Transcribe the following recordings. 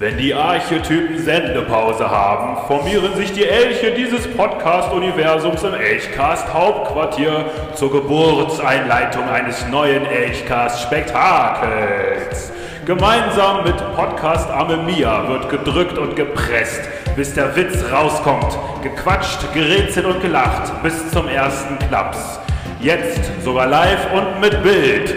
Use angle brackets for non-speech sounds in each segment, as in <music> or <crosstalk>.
Wenn die Archetypen Sendepause haben, formieren sich die Elche dieses Podcast-Universums im Elchcast-Hauptquartier zur Geburtseinleitung eines neuen Elchcast-Spektakels. Gemeinsam mit Podcast Arme Mia wird gedrückt und gepresst, bis der Witz rauskommt. Gequatscht, gerätselt und gelacht bis zum ersten Klaps. Jetzt sogar live und mit Bild.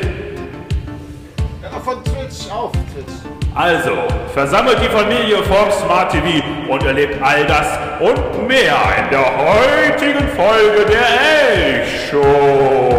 Ja, von Twitch auf Twitch. Also, versammelt die Familie vom Smart TV und erlebt all das und mehr in der heutigen Folge der Elch-Show. Was?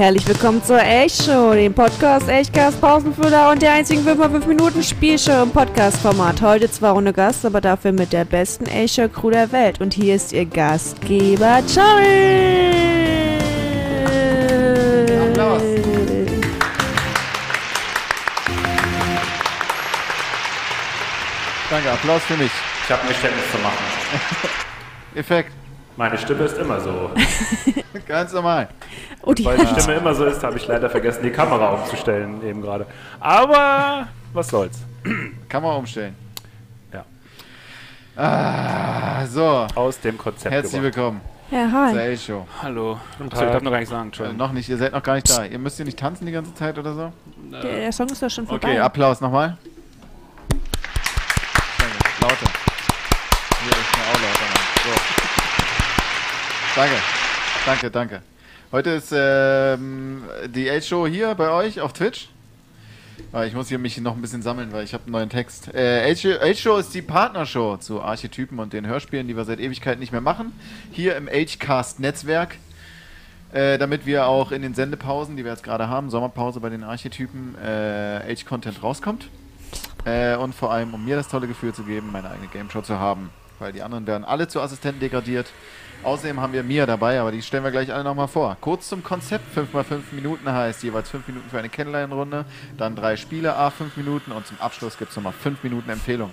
Herzlich willkommen zur Elch-Show, dem Podcast Elchcast Pausenfüller und der einzigen 5x5 Minuten Spielshow im Podcast-Format. Heute zwar ohne Gast, aber dafür mit der besten Elch-Show-Crew der Welt. Und hier ist ihr Gastgeber, Charlie! Applaus. Danke, Applaus für mich. Ich habe ein Geständnis zu machen. Effekt. Meine Stimme ist immer so. <laughs> Ganz normal. Oh, die Weil die Stimme immer so ist, habe ich leider vergessen, die Kamera umzustellen eben gerade. Aber was soll's. Man umstellen. Ja. Ah, so. Aus dem Konzept Herzlich gebracht. willkommen Ja, hi. L-Show. Hallo. Guten ich darf noch gar nicht sagen, Äh, Entschuldigung. noch nicht, ihr seid noch gar nicht da. Ihr müsst hier nicht tanzen die ganze Zeit oder so? Der, der Song ist doch schon vorbei. Okay, Applaus nochmal. Danke. Lauter. Hier ist mir auch lauter. Mann. So. Danke. Danke, danke. Heute ist ähm, die L-Show hier bei euch auf Twitch. Ah, Ich muss hier mich noch ein bisschen sammeln, weil ich habe einen neuen Text. Äh, H-Show ist die Partnershow zu Archetypen und den Hörspielen, die wir seit Ewigkeit nicht mehr machen. Hier im H-Cast-Netzwerk. Äh, damit wir auch in den Sendepausen, die wir jetzt gerade haben, Sommerpause bei den Archetypen, äh, H-Content rauskommt. Äh, und vor allem, um mir das tolle Gefühl zu geben, meine eigene Game Show zu haben. Weil die anderen werden alle zu Assistenten degradiert. Außerdem haben wir Mia dabei, aber die stellen wir gleich alle nochmal vor. Kurz zum Konzept: 5x5 Minuten heißt jeweils 5 Minuten für eine Kennenlernrunde, dann drei Spiele, a 5 Minuten und zum Abschluss gibt es nochmal 5 Minuten Empfehlung.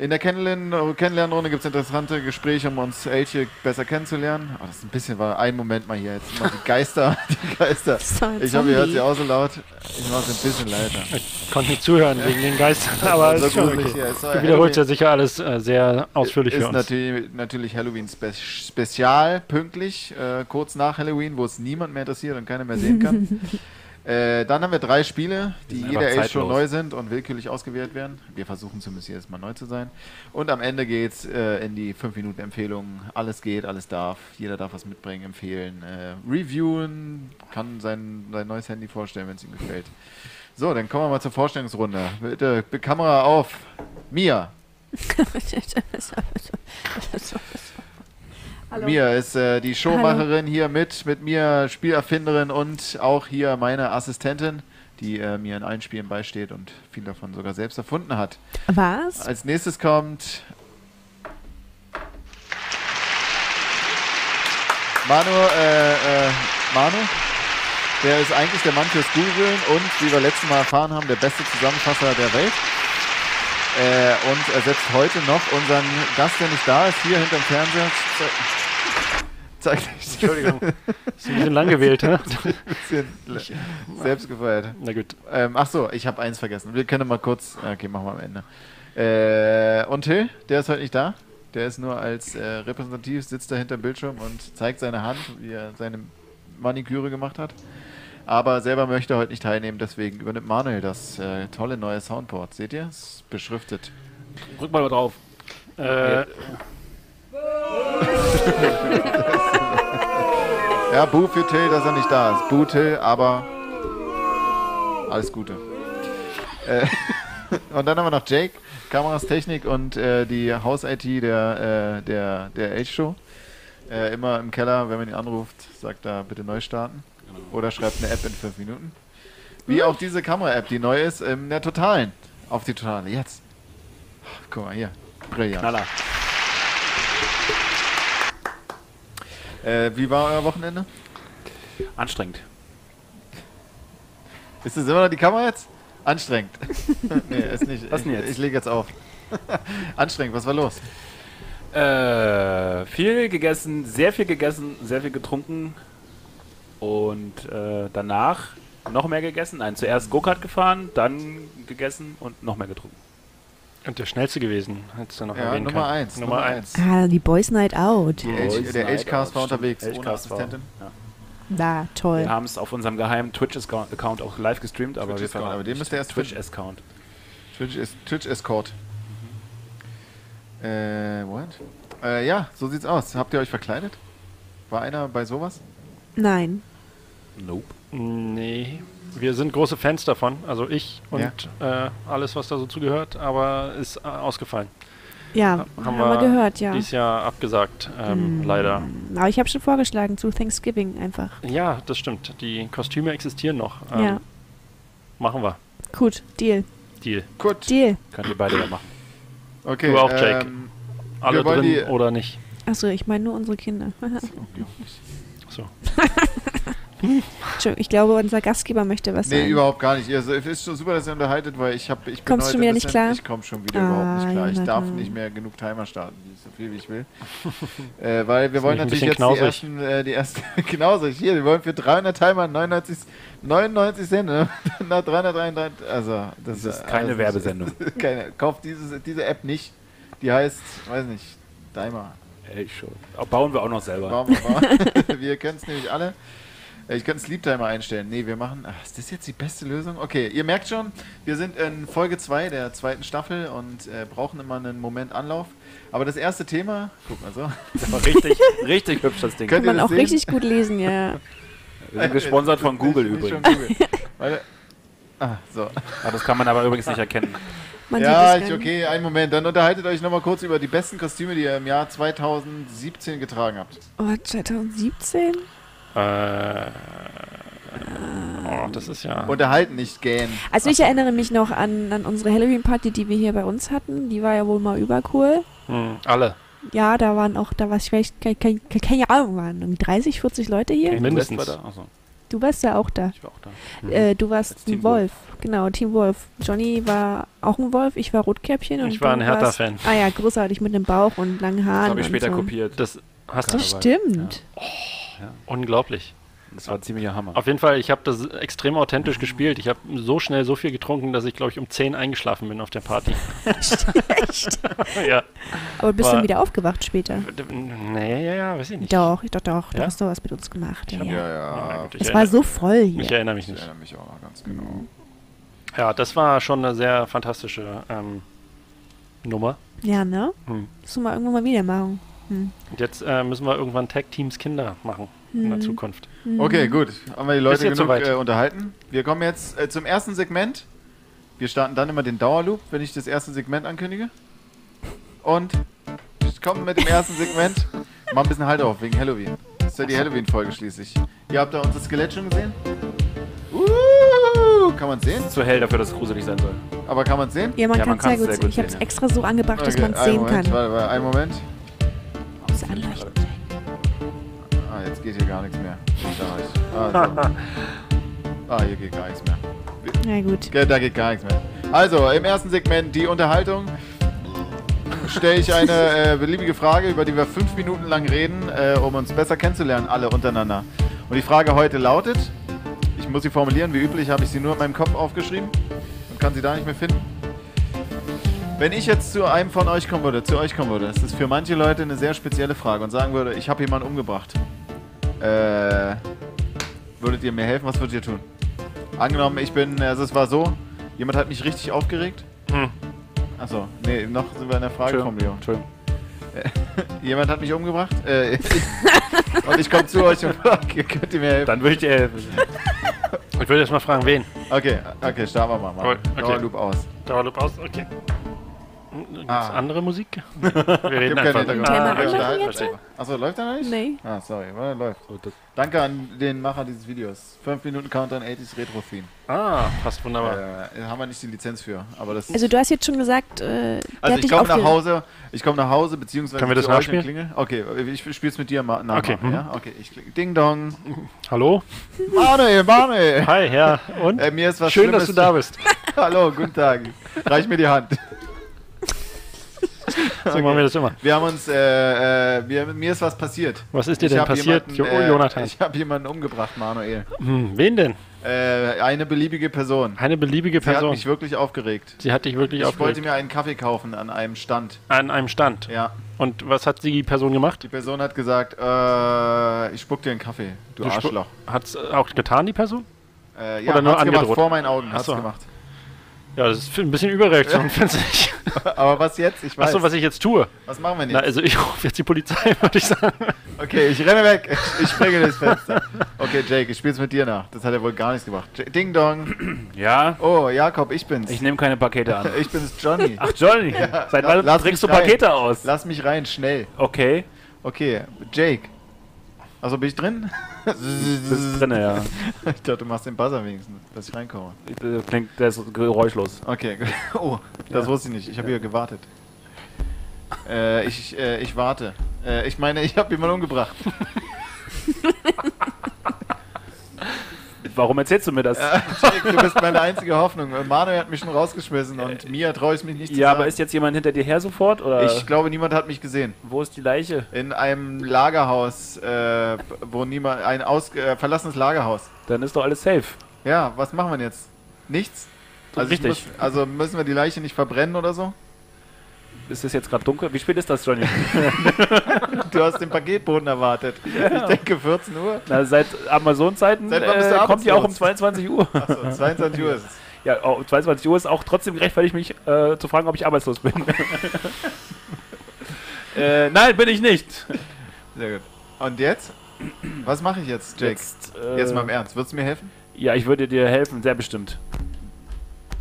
In der Kennenlern Kennenlernrunde gibt es interessante Gespräche, um uns Elche besser kennenzulernen. Oh, das ist ein bisschen, war ein Moment mal hier. Jetzt mal die Geister, <laughs> die Geister. Ich hoffe, ihr hört sie auch so laut. Ich mache es ein bisschen leiser. Ich konnte nicht zuhören wegen den Geistern, <laughs> aber es So ist schon gruselig okay. hier. Es soll Du wiederholst ja sicher alles äh, sehr ausführlich ist für uns. natürlich, natürlich Halloween Spe Spezial, pünktlich, äh, kurz nach Halloween, wo es niemand mehr interessiert und keiner mehr sehen kann. <laughs> äh, dann haben wir drei Spiele, die jeder Age schon neu sind und willkürlich ausgewählt werden. Wir versuchen zumindest jedes Mal neu zu sein. Und am Ende geht es äh, in die 5-Minuten-Empfehlungen. Alles geht, alles darf. Jeder darf was mitbringen, empfehlen, äh, reviewen, kann sein, sein neues Handy vorstellen, wenn es ihm gefällt. So, dann kommen wir mal zur Vorstellungsrunde. Bitte, Kamera auf. Mia. Hallo. Mia ist äh, die Showmacherin hier mit, mit mir Spielerfinderin und auch hier meine Assistentin, die äh, mir in allen Spielen beisteht und viel davon sogar selbst erfunden hat. Was? Als nächstes kommt Manu, äh, äh, Manu. Der ist eigentlich der Mann fürs Googlen und, wie wir letztes Mal erfahren haben, der beste Zusammenfasser der Welt. Äh, und ersetzt heute noch unseren Gast, der nicht da ist, hier hinterm Fernseher. Ze- Zeig dich. <laughs> Entschuldigung. Ist ein bisschen lang gewählt, hä? <laughs> bisschen le- selbst gefeiert. Na gut. Ähm, ach so, ich habe eins vergessen. Wir können mal kurz. Okay, machen wir am Ende. Äh, und Till, der ist heute nicht da. Der ist nur als äh, repräsentativ, sitzt da hinter dem Bildschirm und zeigt seine Hand, wie er seine Maniküre gemacht hat. Aber selber möchte er heute nicht teilnehmen, deswegen übernimmt Manuel das äh, tolle neue Soundboard. Seht ihr? Es ist beschriftet. Drück mal drauf. Äh, <laughs> Ja, Boo für Till, dass er nicht da ist. Boo Till, aber alles Gute. Äh, <laughs> und dann haben wir noch Jake, Kameras, Technik und äh, die Haus-IT der, äh, der, der H-Show. Äh, immer im Keller, wenn man ihn anruft, sagt er bitte neu starten. Oder schreibt eine App in fünf Minuten. Wie auch diese Kamera-App, die neu ist, in der Totalen. Auf die Totale, jetzt. Guck mal hier. Brillant. Knaller. Äh, wie war euer Wochenende? Anstrengend. Ist das immer noch die Kamera jetzt? Anstrengend. <laughs> nee, ist nicht. Was ich, denn jetzt? Ich lege jetzt auf. <laughs> Anstrengend, was war los? Äh, viel gegessen, sehr viel gegessen, sehr viel getrunken. Und äh, danach noch mehr gegessen. Nein, zuerst Go-Kart gefahren, dann gegessen und noch mehr getrunken. Und der schnellste gewesen, hättest du noch Ja, erwähnen Nummer können. 1. Nummer 1. Ah, die Boys Night Out. Die H, der Boys H-Cast war unterwegs, stimmt. ohne Assistentin. Ja. Na, toll. Wir haben es auf unserem geheimen Twitch-Account auch live gestreamt, aber wir verraten aber den nicht. müsst ihr erst finden. Twitch-Account. Twitch, ist, Twitch Escort. Äh, what? Äh, ja, so sieht's aus. Habt ihr euch verkleidet? War einer bei sowas? Nein. Nope. Nee, wir sind große Fans davon, also ich und äh, alles, was da so zugehört, aber ist äh, ausgefallen. Ja, haben, wir gehört, ja. Dieses Jahr abgesagt, ähm, Mm. leider. Aber ich habe schon vorgeschlagen, zu Thanksgiving einfach. Ja, das stimmt. Die Kostüme existieren noch. Ähm, Ja. Machen wir. Gut, Deal. Deal. Gut. Deal. Könnt ihr beide ja machen. Okay. Du auch, Jake. Ähm, Alle drin die- oder nicht. Achso, ich meine nur unsere Kinder. So. <laughs> Entschuldigung, ich glaube, unser Gastgeber möchte was nee, sagen. überhaupt gar nicht. Also, es ist schon super, dass ihr unterhaltet, weil ich habe, ich bin Kommst du heute schon wieder nicht bisschen- klar? Ich komme schon wieder Ah, überhaupt nicht klar. Ich darf nicht mehr genug Timer starten, so viel wie ich will. <laughs> äh, weil wir wollen natürlich jetzt die knausrig? ersten, äh, die ersten, <laughs> knausrig, hier, wir wollen für 300 Timer 99, 99 Cent, ne? nach 333, also das, Das ist keine also, Werbesendung. <laughs> keine, kauft diese, diese App nicht, die heißt, weiß nicht, Timer. Ey, schon. Bauen wir auch noch selber. Warum, warum? wir können es nämlich alle. Äh, Ich könnte Sleep Timer einstellen. Nee, wir machen. Ach, ist das jetzt die beste Lösung? Okay, ihr merkt schon, wir sind in Folge 2 der zweiten Staffel und äh, brauchen immer einen Moment Anlauf. Aber das erste Thema, guck mal so. <laughs> Das war richtig, richtig hübsch, das Ding. Könnt Kann man auch sehen? richtig gut lesen, ja. <laughs> Wir sind gesponsert von Google Nicht- übrigens. Google. <laughs> Ah, so. Ah, das kann man aber übrigens nicht erkennen. Man ja, ich, okay, einen Moment. Dann unterhaltet euch nochmal kurz über die besten Kostüme, die ihr im Jahr 2017 getragen habt. Oh, 2017? Äh, oh, das ist ja. Unterhalten, nicht gähnen. Also ich erinnere mich noch an, an unsere Halloween-Party, die wir hier bei uns hatten. Die war ja wohl mal übercool. Hm, alle. Ja, da waren auch, da war ich vielleicht, keine, keine, keine Ahnung, waren irgendwie 30, 40 Leute hier. Okay. Mindestens. Du warst da? Achso, Du warst ja auch da. ich war auch da. Mhm. Äh, du warst ein Team Wolf. Genau, Team Wolf. Johnny war auch ein Wolf, ich war Rotkäppchen. Und Ich war du ein warst- Hertha-Fan. Ah ja, großartig mit einem Bauch und langen Das Haaren. habe ich später so. kopiert. Das hast du. Das dabei. Stimmt. Unglaublich. Das war ein ziemlicher Hammer. Auf jeden Fall, ich habe das extrem authentisch gespielt. Ich habe so schnell so viel getrunken, dass ich, glaube ich, um 10 eingeschlafen bin auf der Party. Echt? <laughs> ja. Aber bist War- dann wieder aufgewacht später? Nee, ja, ja, weiß ich nicht. Doch, doch, doch. Du Ja? hast doch was mit uns gemacht. Ja, ja. Ja, Ja, ja. gut, ich Es war erinnere, so voll ich hier. erinnere mich Ich nicht. erinnere mich auch noch ganz genau. Ja, das war schon eine sehr fantastische ähm, Nummer. Ja, ne? Hm. Müssen wir mal irgendwann mal wieder machen. Hm. Und jetzt äh, müssen wir irgendwann Tag Teams Kinder machen in der Hm. Zukunft. Hm. Okay, gut. Haben wir die Leute genug soweit? äh, unterhalten. Wir kommen jetzt äh, zum ersten Segment. Wir starten dann immer den Dauerloop, wenn ich das erste Segment ankündige. Und ich komme mit dem ersten Segment. Mach ein bisschen Halt auf, wegen Halloween. Das ist ja die Halloween-Folge schließlich. Ihr habt da unser Skelett schon gesehen? Uh, kann man sehen? Zu hell dafür, dass es gruselig sein soll. Aber kann man sehen? Ja, man Ja, kann es sehr gut sehen. Ich habe es extra so angebracht, dass Okay, man es sehen Moment, kann. Warte, warte, einen Moment. Muss anleuchten. Ah, jetzt geht hier gar nichts mehr. Ich. <laughs> Ah, hier geht gar nichts mehr. Na gut. Da geht gar nichts mehr. Also, im ersten Segment die Unterhaltung. Stelle ich eine <laughs> äh, beliebige Frage, über die wir fünf Minuten lang reden, äh, um uns besser kennenzulernen, alle untereinander. Und die Frage heute lautet: Ich muss sie formulieren, wie üblich habe ich sie nur in meinem Kopf aufgeschrieben und kann sie da nicht mehr finden. Wenn ich jetzt zu einem von euch kommen würde, zu euch kommen würde, das ist für manche Leute eine sehr spezielle Frage und sagen würde, ich habe jemanden umgebracht. Äh, würdet ihr mir helfen? Was würdet ihr tun? Angenommen, ich bin, also es war so, jemand hat mich richtig aufgeregt. Hm. Achso, nee, noch sind wir in der Frageformulierung. Entschuldigung. <laughs> Jemand hat mich umgebracht. Äh, <laughs> und ich komme zu euch und frage, <laughs> könnt ihr mir helfen? Dann würde ich dir helfen. Ich würde jetzt mal fragen, wen? Okay, okay, starten wir mal. mal. Okay. Dauerloop aus. Dauerloop aus, okay. Ah. andere Musik? <laughs> Wir reden einfach. Hintergrund. Thema wir anmachen unterhalten jetzt? Achso, läuft er noch nicht? Nee. Ah, sorry, well, läuft. Danke an den Macher dieses Videos. 5 Minuten Countdown 80s Retro Theme. Ah, passt wunderbar. Äh, haben wir nicht die Lizenz für, aber das Also du hast jetzt schon gesagt, äh, Also hat ich komme nach Hause, ich komme nach Hause, beziehungsweise Können wir das nachspielen? Klingel. Okay, ich spiel's mit dir mal nach. Okay, hm. ja? Okay, ich kling- Ding Dong. Hallo? Manuel, Manuel. Hi, ja. Und? Äh, mir ist was Schön, dass du Schlimmes- da bist. <laughs> Hallo, guten Tag. Reich mir die Hand. So machen wir das immer. Wir haben uns, äh, äh, wir, mir ist was passiert. Was ist dir Ich denn passiert, jemanden, äh, Jonathan? Ich habe jemanden umgebracht, Manuel. Hm, wen denn? Äh, eine beliebige Person. Eine beliebige Sie hat Person. mich wirklich aufgeregt. Sie hat dich wirklich Ich wollte aufgeregt. mir einen Kaffee kaufen an einem Stand. An einem Stand. Ja, Und was hat die Person gemacht? die Person hat gesagt, äh, ich spuck dir einen Kaffee, du, Du Arschloch. Hat's auch getan, die Person? Äh, ja, Oder nur hat's gemacht, angedroht? vor meinen Augen Ach hat's gemacht. Ja, das ist ein bisschen Überreaktion, finde ich. <laughs> Aber was jetzt? Ich weiß. Achso, was ich jetzt tue. was machen wir Na, jetzt? also ich rufe jetzt die Polizei, <laughs> würde ich sagen. Okay, ich renne weg. Ich, springe durchs Fenster. Okay, Jake, ich spiel's mit dir nach. Das hat er wohl gar nichts gemacht. Ding Dong. <clears throat> Ja, Oh, Jakob, ich bin's. ich nehme keine Pakete an. Ich bin's, Johnny. <laughs> Ach, Johnny, seit la- wann lass trägst du rein. Pakete aus? Lass mich rein, schnell. Okay, Okay, Jake. Also bin ich drin? Bist drinne, ja. <laughs> Ich dachte, du machst den Buzzer wenigstens, dass ich reinkomme. Das Klingt, der ist geräuschlos. Okay, <laughs> oh, das Ja. wusste ich nicht. Ich habe hier gewartet. Äh, ich, äh, ich warte. Äh, ich meine, ich habe jemanden umgebracht. <laughs> Warum erzählst du mir das? Jake, du bist meine einzige Hoffnung. Manuel hat mich schon rausgeschmissen und Mia traue ich mich nicht zu ja, sagen. aber ist jetzt jemand hinter dir her sofort? Oder Ich glaube, niemand hat mich gesehen. wo ist die Leiche? In einem Lagerhaus, äh, wo niemand, ein aus, äh, verlassenes Lagerhaus. Dann ist doch alles safe. Ja, was machen wir jetzt? Nichts? Also, ich Richtig. Muss, also müssen wir die Leiche nicht verbrennen oder so? Ist es jetzt gerade dunkel? Wie spät ist das, Johnny? <laughs> Du hast den Paketboten erwartet. Ich denke 14 Uhr. Na, seit Amazon-Zeiten äh, kommt die auch um arbeitslos? 22 Uhr. Achso, 22 Uhr ist es. <laughs> Ja, oh, um 22 Uhr ist auch trotzdem gerechtfertigt, mich äh, zu fragen, ob ich arbeitslos bin. <laughs> äh, nein, bin ich nicht. Sehr gut. Und jetzt? Was mache ich jetzt, Jake? Jetzt, äh, Jetzt mal im Ernst. Würdest du mir helfen? Ja, ich würde dir helfen, sehr bestimmt.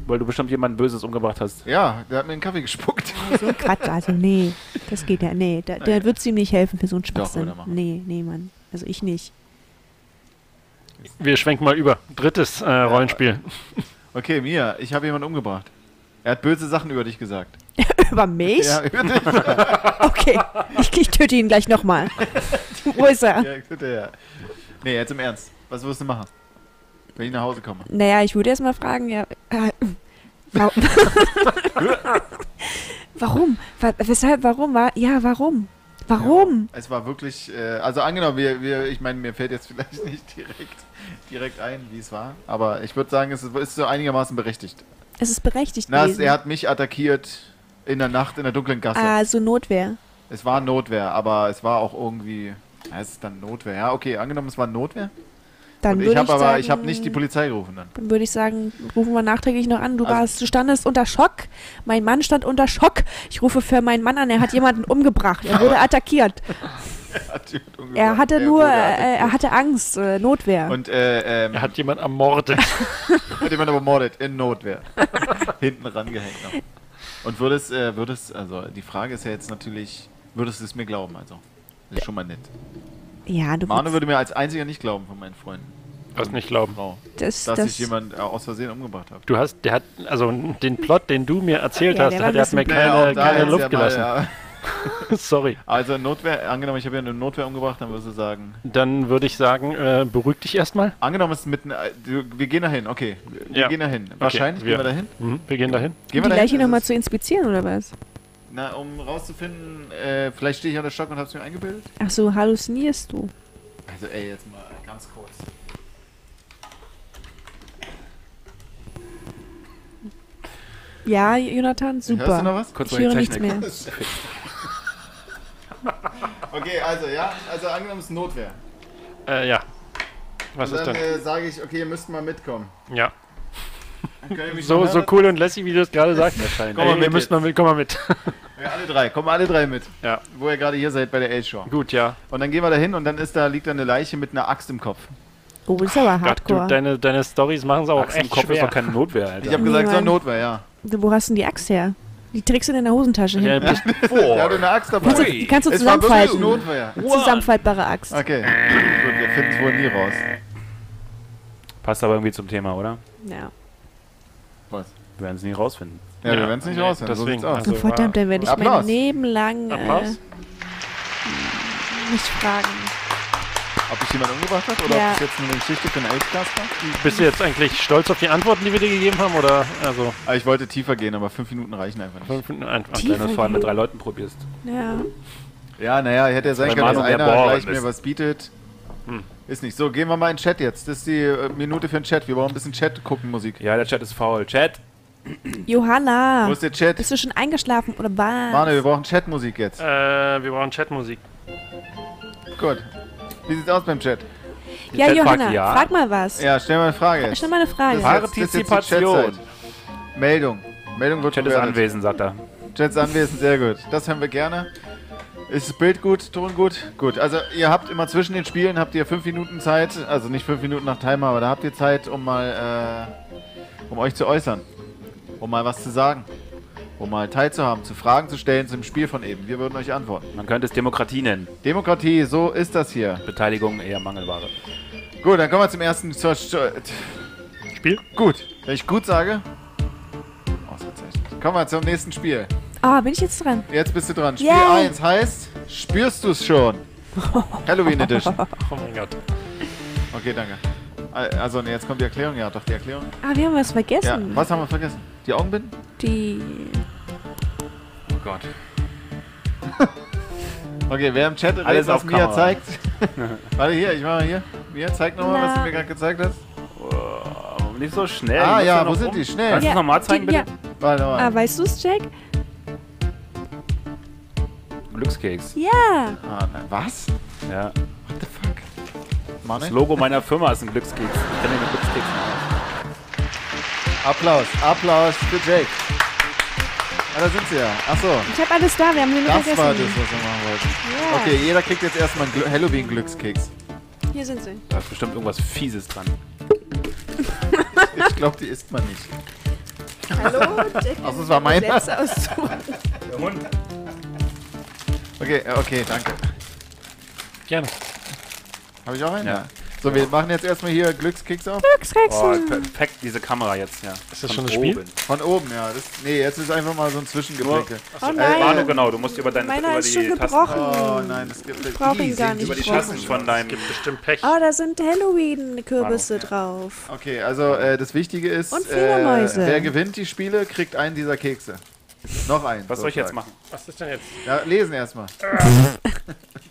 Weil du bestimmt jemanden Böses umgebracht hast. Ja, der hat mir einen Kaffee gespuckt. <laughs> So ein Quatsch, also nee. Das geht ja, nee. Da, der wird ihm nicht helfen für so einen Doch, Schwachsinn. machen. nee, nee, Mann. Also ich nicht. Wir schwenken mal über. Drittes äh, Rollenspiel. <laughs> Okay, Mia, ich habe jemanden umgebracht. Er hat böse Sachen über dich gesagt. <laughs> Über mich? Ja, über dich. Okay. Ich, ich töte ihn gleich nochmal. Wo ist er? ja, bitte, ja. Nee, jetzt im Ernst. Was wirst du machen? Wenn ich nach Hause komme. Naja, ich würde erst mal fragen, ja. Wa- <laughs> warum? Wa- Weshalb? Warum? Wa- Ja, warum? Warum? Es war wirklich, äh, also angenommen, wir, wir, ich meine, mir fällt jetzt vielleicht nicht direkt, direkt ein, wie es war, aber ich würde sagen, es ist, ist so einigermaßen berechtigt. Es ist berechtigt Na, es, er hat mich attackiert in der Nacht in der dunklen Gasse. also Notwehr. Es war Notwehr, aber es war auch irgendwie, ja, es ist dann Notwehr. Ja, okay, angenommen, es war Notwehr. Dann ich habe aber, sagen, ich habe nicht die Polizei gerufen dann. Dann würde ich sagen, rufen wir nachträglich noch an. Du Also- warst, du standest unter Schock. Mein Mann stand unter Schock. Ich rufe für meinen Mann an. Er hat jemanden <laughs> umgebracht. Er wurde attackiert. <laughs> Er hatte nur, wurde äh, er hatte Angst, äh, Notwehr. Und äh, ähm, Er hat jemand ermordet. <laughs> hat jemand ermordet in Notwehr. Hinten rangehängt noch. Und würdest, äh, würdest, also die Frage ist ja jetzt natürlich, würdest du es mir glauben, also? Das ist schon mal nett. Ja, du Manu würde mir als einziger nicht glauben von meinen Freunden. Was nicht glauben. Frau, das, dass das, ich jemand aus Versehen umgebracht habe. Du hast, der hat, also den Plot, den du mir erzählt Ja, hast, der der hat, mir keine, keine Luft ja mal, gelassen. ja. <laughs> Sorry. Also Notwehr, angenommen, ich habe ja eine Notwehr umgebracht, dann würdest du sagen, Dann würde ich sagen, äh, beruhig dich erstmal. angenommen, es ist mitten, äh, wir gehen dahin, okay, wir Ja. gehen dahin. Wahrscheinlich wir- gehen wir dahin. Mhm, wir gehen dahin. Gehen die wir Leiche dahin? nochmal Ist zu inspizieren, oder was? Na, um rauszufinden, äh, vielleicht stehe ich unter Schock und hab's mir eingebildet. Ach so, halluzinierst du. Also ey, jetzt mal ganz kurz. Ja, Jonathan, super. Hörst du noch was? Kurz Ich höre nichts mehr. <laughs> Okay, also ja, also angenommen es ist Notwehr. Äh, ja. Was und ist dann äh, sage ich, okay, ihr müsst mal mitkommen. Ja. Dann könnt ihr mich So, noch so cool und lässig, wie du das gerade sagst. Wahrscheinlich. Komm mal Ey, mit ihr müsst mal mit, komm mal mit. Ja, alle drei, kommen alle drei mit. ja, Wo ihr gerade hier seid bei der Age-Show. gut, ja. Und dann gehen wir da hin und dann ist da, liegt da eine Leiche mit einer Axt im Kopf. Oh, ist aber Gott, du, hardcore. deine, deine Stories machen es auch Axt im echt Kopf ist schwer. doch keine Notwehr, Alter. Ich habe gesagt, so Mann. Notwehr, ja. Wo hast du denn die Axt her? Die trägst du in deiner Hosentasche Ja, hin. bist, Er hatte eine Axt dabei. Kannst du, kannst du Es zusammenfalten. Notwehr. Zusammenfaltbare Axt. Okay, gut, wir finden es wohl nie raus. Passt aber irgendwie zum Thema, oder? Ja. Wir werden es nie rausfinden. Ja, wir Ja, werden es nicht nee, rausfinden. So deswegen, aus. also- verdammt, dann werde ich Applaus. mein Leben lang äh, Applaus? nicht fragen. Ob dich jemand umgebracht hat oder Ja. ob es jetzt eine Geschichte für einen Elchcast war? bist du jetzt eigentlich stolz auf die Antworten, die wir dir gegeben haben? Oder also Ah, ich wollte tiefer gehen, aber fünf Minuten reichen einfach nicht. fünf Minuten einfach. Wenn du es vor allem mit drei Leuten probierst. Ja. Ja, naja, hätte ja sein können, dass einer gleich mir was bietet. Hm. Ist nicht so. Gehen wir mal in den Chat jetzt. Das ist die äh, Minute für den Chat. Wir brauchen ein bisschen Chat gucken, Musik. Ja, der Chat ist faul. Chat? Johanna, Wo ist der Chat? bist du schon eingeschlafen oder was? Manu, wir brauchen Chatmusik jetzt. Äh, wir brauchen Chatmusik. Gut. Wie sieht's aus beim Chat? ja, Chat Johanna, ja. frag mal was. Ja, stell mal eine Frage jetzt. Stell mal eine Frage. Das ist jetzt- das ist jetzt die Partizipation. Chatzeit. Meldung. Meldung wird Chat ist bewertet. anwesend, sagt er. Chat ist anwesend, sehr gut. Das hören wir gerne. Ist das Bild gut, Ton gut? Gut. Also ihr habt immer zwischen den Spielen habt ihr fünf Minuten Zeit, also nicht fünf Minuten nach Timer, aber da habt ihr Zeit, um mal äh, um euch zu äußern, um mal was zu sagen, um mal teilzuhaben, zu Fragen zu stellen zum Spiel von eben. Wir würden euch antworten. Man könnte es Demokratie nennen. Demokratie, so ist das hier. Beteiligung eher Mangelware. Gut, dann kommen wir zum ersten. zur- zur- Spiel? Gut, wenn ich gut sage. Ausgezeichnet. Kommen wir zum nächsten Spiel. Ah, bin ich jetzt dran? Jetzt bist du dran. Spiel Yay. 1 heißt, spürst du es schon? <laughs> Halloween Edition. Oh mein Gott. Okay, danke. Al- Also, nee, jetzt kommt die Erklärung. Ja, doch, die Erklärung. Ah, wir haben was Ja, vergessen. was haben wir vergessen? Die Augenbinden? Die. Oh Gott. <laughs> Okay, wer im Chat Alles Alles was auf Mia Kamera. zeigt. <laughs> Warte hier, ich mache hier. Mia, zeig nochmal, was du mir gerade gezeigt hast. Oh, nicht so schnell. Ah, ja, wo sind rum. die? Schnell. Kannst du es nochmal zeigen, die, bitte? ja. Warte mal. Ah, weißt du es, Jack? Glückskeks. Ja. Ah, nein, was? Ja. What the fuck? Mann, Das Logo meiner Firma ist ein Glückskeks. Ich kenne den Glückskeks Applaus, Applaus für Jake. Ah, da sind sie ja. Achso, Ich habe alles da, wir haben sie nur das vergessen. war das, was wir machen wollten. Ja. Okay, jeder kriegt jetzt erstmal einen Gl- Halloween-Glückskeks. Hier sind sie. Da ist bestimmt irgendwas Fieses dran. Ich glaube, die isst man nicht. Hallo, <laughs> Jack. Ach, das war meiner. Sätze auszumachen. Okay, äh, okay, danke. Gerne. Habe ich auch einen? Ja. So, wir machen jetzt erstmal hier Glückskeks auf. Oh, Glückskekse. perfekt, diese Kamera jetzt, ja. Ist das Von schon das Spiel? oben. Von oben, ja. Das, nee, jetzt ist einfach mal so ein Zwischengeplänkel. Oh Äh, nein. Manu, genau, du musst über deine Meiner über ist die schon Tasten, gebrochen. Oh nein, das gibt Ich brauch ihn gar nicht. über die. Tasten von deinem Gibt bestimmt Pech. Oh, da sind Halloween-Kürbisse drauf. Okay, also äh, das Wichtige ist, Und Fledermäuse. Äh, wer gewinnt die Spiele, kriegt einen dieser Kekse. Noch einen. Was soll ich jetzt machen? Was ist denn jetzt? Ja, lesen erstmal.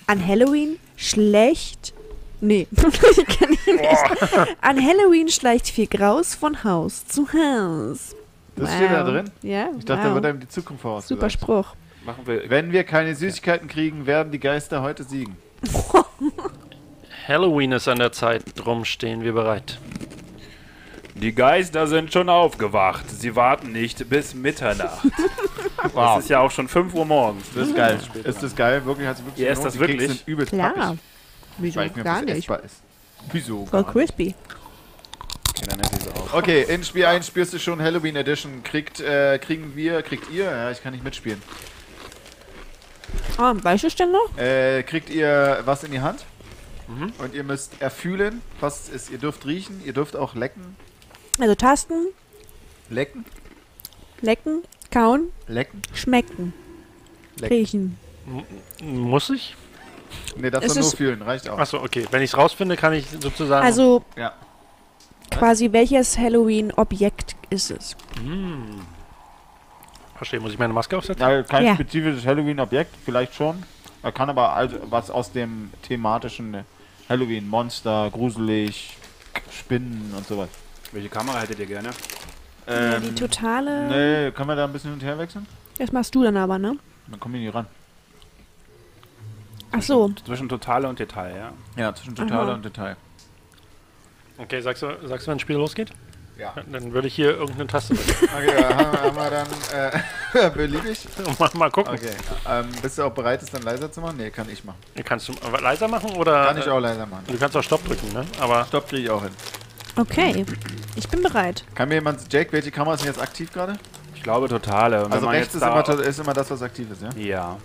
An Halloween schlecht. Nee, <laughs> ich kenn ihn nicht. An Halloween schleicht viel Graus von Haus zu Haus. Das steht da drin? Ja, Ich dachte, da wow. wird einem die Zukunft vorausgesagt. Super Spruch. Machen wir. Wenn wir keine Süßigkeiten kriegen, werden die Geister heute siegen. <laughs> Halloween ist an der Zeit, drum stehen wir bereit. Die Geister sind schon aufgewacht. Sie warten nicht bis Mitternacht. <laughs> Es ist ja auch schon 5 Uhr morgens. Das ist geil. Ist das geil? Wirklich? Hat sie wirklich Ja, ist das Die Kekse wirklich? sind übelst Klar. pappig. Wieso? Ich weiß nicht, Gar nicht. essbar ist. Wieso? Voll crispy. Okay, dann esse ich sie auch. Okay, in Spiel 1 spielst du schon Halloween Edition. Kriegt, äh, kriegen wir, kriegt ihr, ja, ich kann nicht mitspielen. Ah, weißt du denn noch? Äh, kriegt ihr was in die Hand und ihr müsst erfühlen, was es ist. Ihr dürft riechen, ihr dürft auch lecken. Also tasten, Lecken? lecken, kauen, Lecken? schmecken, Lecken. riechen. Muss ich? Ne, das nur fühlen, reicht auch. Achso, okay. Wenn ich es rausfinde, kann ich sozusagen. Also Ja. quasi welches Halloween-Objekt ist es? Hm. Verstehe, muss ich meine Maske aufsetzen? Ja, kein Ja. spezifisches Halloween-Objekt, vielleicht schon. Er kann aber also was aus dem thematischen Halloween, Monster, gruselig, Spinnen und sowas. Welche Kamera hättet ihr gerne? ja, die totale. Nee, können wir da ein bisschen hin und her wechseln? Das machst du dann aber, ne? Dann kommen wir nicht ran. Ach so. Zwischen Totale und Detail, ja. Ja, zwischen Totale Aha. und Detail. Okay, sagst du, sagst du, wenn ein Spiel losgeht? Ja. Dann würde ich hier irgendeine Taste drücken. <laughs> Okay, ja, haben, haben wir dann äh, <laughs> beliebig. <laughs> mal, mal gucken. Okay. Ähm, bist du auch bereit, es dann leiser zu machen? Nee, kann ich machen. Kannst du äh, leiser machen oder? Kann ich auch leiser machen. Du kannst auch Stopp drücken, ne? Aber Stopp kriege ich auch hin. Okay. Ich bin bereit. Kann mir jemand, Jake, welche Kamera ist denn jetzt aktiv gerade? Ich glaube totale. Und Also rechts ist immer, ist immer das, was aktiv ist, ja? Ja.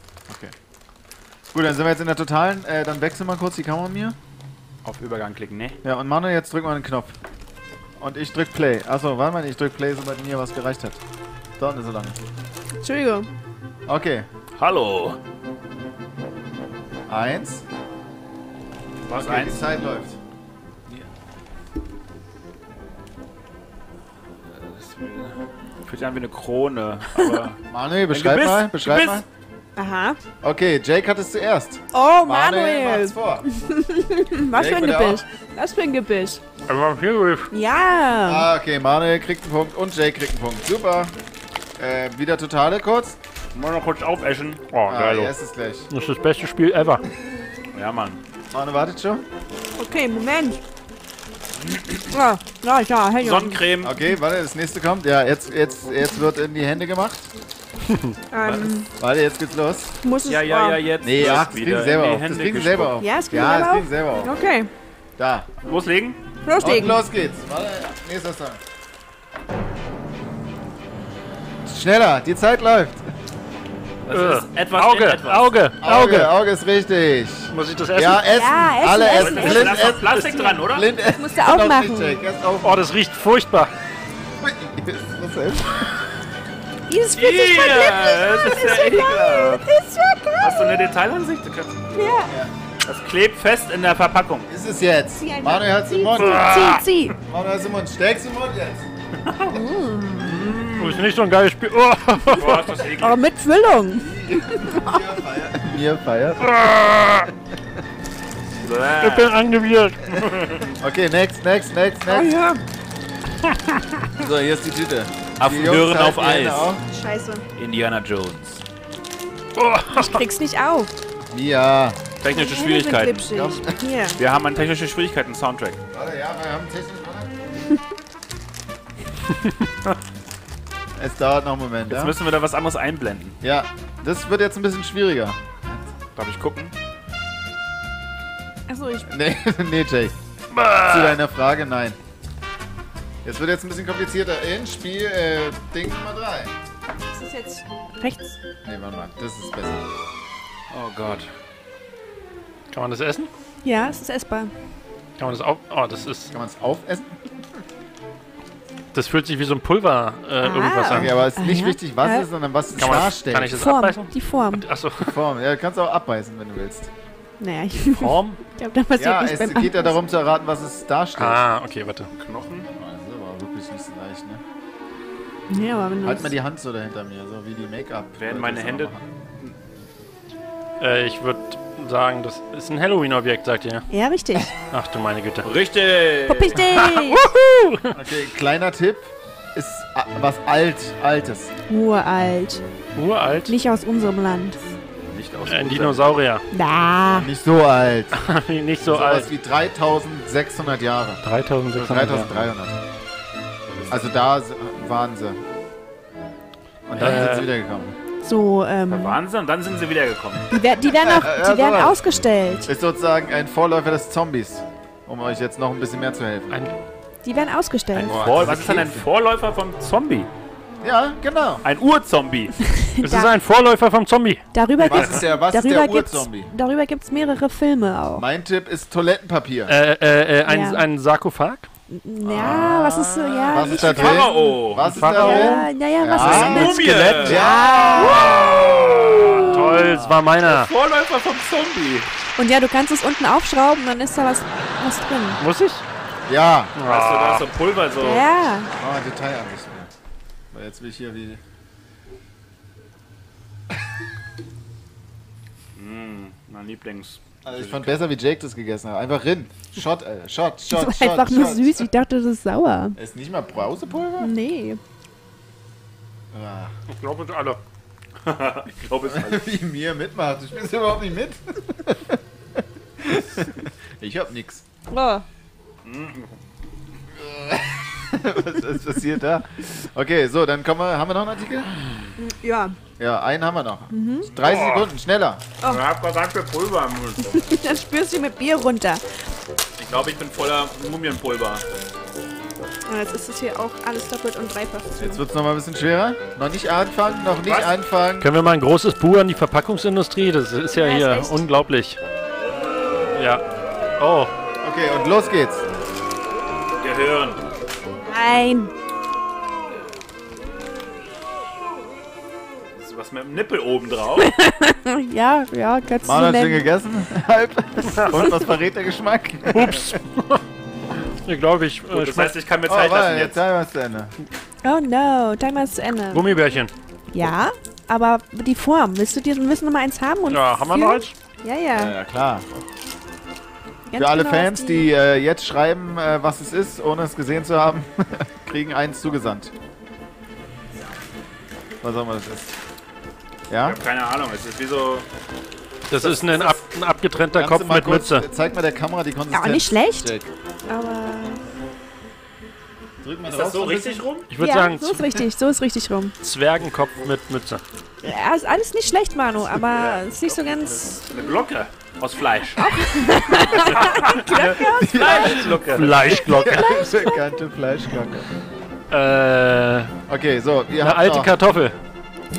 Gut, dann sind wir jetzt in der totalen. Äh, dann wechseln wir kurz die Kamera mir. Auf Übergang klicken, ne? Ja, und Manuel, jetzt drück mal den Knopf. Und ich drück Play. Achso, warte mal, ich drück Play, sobald mir was gereicht hat. Dauert nicht so lange. Entschuldigung. Okay. Hallo. Eins. Was Okay, die eins? Zeit läuft. Fühlt sich an wie eine Krone. Aber <laughs> Manuel, beschreib Gebiss, mal, beschreib Gebiss. mal. Aha. Okay, Jake hat es zuerst. Oh, Manuel Manuel. macht's vor. <laughs> Was für ein Gebüsch. Was für ein Gebüsch. Hier, Ja. Ah, okay, Manuel kriegt einen Punkt und Jake kriegt einen Punkt. Super. Äh, wieder Totale kurz. mal noch kurz aufeschen. Oh, Ah, geil. yes ist gleich. Das ist das beste Spiel ever. Ja, Mann. Manuel wartet schon. Okay, Moment. Ja, ja, ja, hey, ja. Sonnencreme. Okay, warte, das nächste kommt. Ja, jetzt, jetzt, jetzt wird in die Hände gemacht. Ähm, Warte, jetzt geht's los. muss es Ja, ja, ja, jetzt. Nee, ja, das wieder sie selber auf. Das sie selber auf. Ja, das kriegen Ja, wir das selber kriegen sie selber auf. Okay, Da. Loslegen? Und loslegen. los geht's. Warte, nächster Song. Schneller, die Zeit läuft. Das Äh, ist etwas Auge, etwas. Auge, Auge, Auge. Auge ist richtig. Muss ich das essen? Ja, essen. Ja, essen, Alle essen, essen. essen. Blind Da ist essen. Plastik dran, oder? Blind essen. musst du. Erst auf. Oh, das riecht furchtbar. <laughs> Was denn? Dieses fühlt sich Ja, verklebt. das ist ja ekelhaft. Ist ja geil. Hast du eine Detailansicht? Kannst- Ja. Das klebt fest in der Verpackung. Ist es jetzt? Manuel hat's im Zieh, Mund. Zieh, zieh. Manuel hat's im Mund. Steck's im Mund jetzt. Oh, ist nicht so ein geiles Spiel. Oh. <laughs> Boah, ist das eklig. Aber mit Füllung. Mir feiert. <laughs> Ich bin angewidert. Okay, next, next, next, Oh next. ja. So, hier ist die Tüte. Affen hören auf Eis. Scheiße. Indiana Jones. Ich krieg's nicht auf. Mia. Technische Schwierigkeiten. Hier. Wir haben einen technische Schwierigkeiten Soundtrack. Warte, ja, wir haben technisch <laughs> Es dauert noch einen Moment, Jetzt ja? müssen wir da was anderes einblenden. Ja, das wird jetzt ein bisschen schwieriger. Darf ich gucken? Achso, ich. Nee, <laughs> nee, Jake. Zu deiner Frage, nein. Jetzt wird jetzt ein bisschen komplizierter. In Spiel, äh, Ding Nummer 3. Ist das jetzt rechts? Nee, warte mal, das ist besser. Oh Gott. Kann man das essen? Ja, es ist essbar. Kann man das auch? Oh, das ist. Kann man es aufessen? Das fühlt sich wie so ein Pulver äh, irgendwas an. Okay, aber es ist Ah, nicht ja. wichtig, was Ja. es ist, sondern was es Kann, darstellt. kann ich das Form. abbeißen? Die Form. Achso, Form. Ja, du kannst auch abbeißen, wenn du willst. Naja, ich Form? <laughs> glaube, da passiert Ja, nichts es beim geht ja darum zu erraten, was es darstellt. Ah, okay, warte. Knochen? Ne? Ja, aber wenn Halt mal die Hand so dahinter mir, so wie die Make-up. Werden meine Hände- machen. Äh, ich würde sagen, das ist ein Halloween-Objekt, sagt ihr. Ja, richtig. Ach du meine Güte. Richtig! Richtig. <laughs> Okay, kleiner Tipp. Ist a- was alt, altes. Uralt. Uralt. Nicht aus unserem Land. Nicht aus Ein unserem- Dinosaurier. <laughs> Da. Nicht so alt. <laughs> Nicht so Sowas alt. wie 3600 Jahre. 3600. 3300. Also da waren sie. Und dann Äh. sind sie wiedergekommen. So, ähm, Wahnsinn, und dann sind sie wiedergekommen. die, wer- die werden auch, Äh, <laughs> ja, die werden ausgestellt. Ist sozusagen ein Vorläufer des Zombies. Um euch jetzt noch ein bisschen mehr zu helfen. Ein, Die werden ausgestellt. Vor, das was ist denn ein Vorläufer vom Zombie? Ja, genau. Ein Urzombie. <laughs> es ist ein Vorläufer vom Zombie. Darüber Was gibt's, ist der, was ist darüber gibt's, darüber gibt's mehrere Filme auch. Mein Tipp ist Toilettenpapier. Äh, äh, äh, ein, Ja. ein Sarkophag? Ja, was ist so, ja. was ist da drin? Pharao. Was ist Pharao? da ja, ja, ja, was Ja. ist Mumie. Skelett. Ja! Toll, es war meiner. Vorläufer vom Zombie. Und ja, du kannst es unten aufschrauben, dann ist da was, was drin. Muss ich? Ja. Weißt du, da ist so Pulver so. Ja. Oh, Detailansicht mehr. Weil jetzt will ich hier wie. <laughs> Mein Lieblings. Also ich fand besser, wie Jake das gegessen hat. Einfach rin. Shot, Alter. Shot, Das Shot, war Shot. einfach nur Shot. süß. Ich dachte, das ist sauer. Ist nicht mal Brausepulver? Nee. Ah, Ich glaube, alle. Ich glaube, es ist <laughs> wie mir mitmacht. Ich bin überhaupt nicht mit. <laughs> ich hab nix. Oh. <laughs> Was ist passiert da? Okay, so, dann kommen wir. Haben wir noch einen Artikel? Ja. Ja, einen haben wir noch. 30 Sekunden, schneller. Ich hab verdammt viel Pulver Mund. <laughs> Dann spürst du mit Bier runter. Ich glaube, ich bin voller Mumienpulver. Und jetzt ist es hier auch alles doppelt und dreifach. zu. Jetzt wird es nochmal ein bisschen schwerer. Noch nicht anfangen, noch nicht Was? anfangen. Können wir mal ein großes Bu an die Verpackungsindustrie? Das ist ja Ja, ist hier echt. unglaublich. Ja. Oh, Okay, und los geht's. Gehirn. Nein. Das ist was mit dem Nippel oben drauf. <laughs> Ja, ja, kannst du Mann so hat schon gegessen. <laughs> Halb. Und was verrät der Geschmack? ups. <laughs> ich glaube, ich äh, Gut, das heißt, ich kann mir Oh, Zeit lassen warte, jetzt. wir es zu Ende. Oh no, Timer ist zu Ende. Gummibärchen. Ja, aber die Form. Willst du dir willst du noch mal eins haben? Und Ja, haben wir noch eins? Ja, Ja, ja. ja, klar. Ganz Für alle genau Fans, auf die äh, jetzt schreiben, äh, was es ist, ohne es gesehen zu haben, <laughs> kriegen eins zugesandt. Was auch immer das ist. Ja? Ich habe keine Ahnung. Es ist wie so. Das ist ein, ab, ein abgetrennter Kopf mit kurz- Mütze. Zeig mal der Kamera die Konsistenz. Ja, auch nicht schlecht. Jake. Aber Drück mal Ist drauf das so richtig rum? Ich würde ja, sagen, so ist richtig, so ist richtig rum. Zwergenkopf mit Mütze. Ja, ist alles nicht schlecht, Manu, aber ist nicht so ganz. Eine Glocke <laughs> aus Fleisch. Fleischglocke. Fleischglocke. Bekannte Fleischglocke. äh, Okay, so, ihr eine habt alte noch Kartoffel.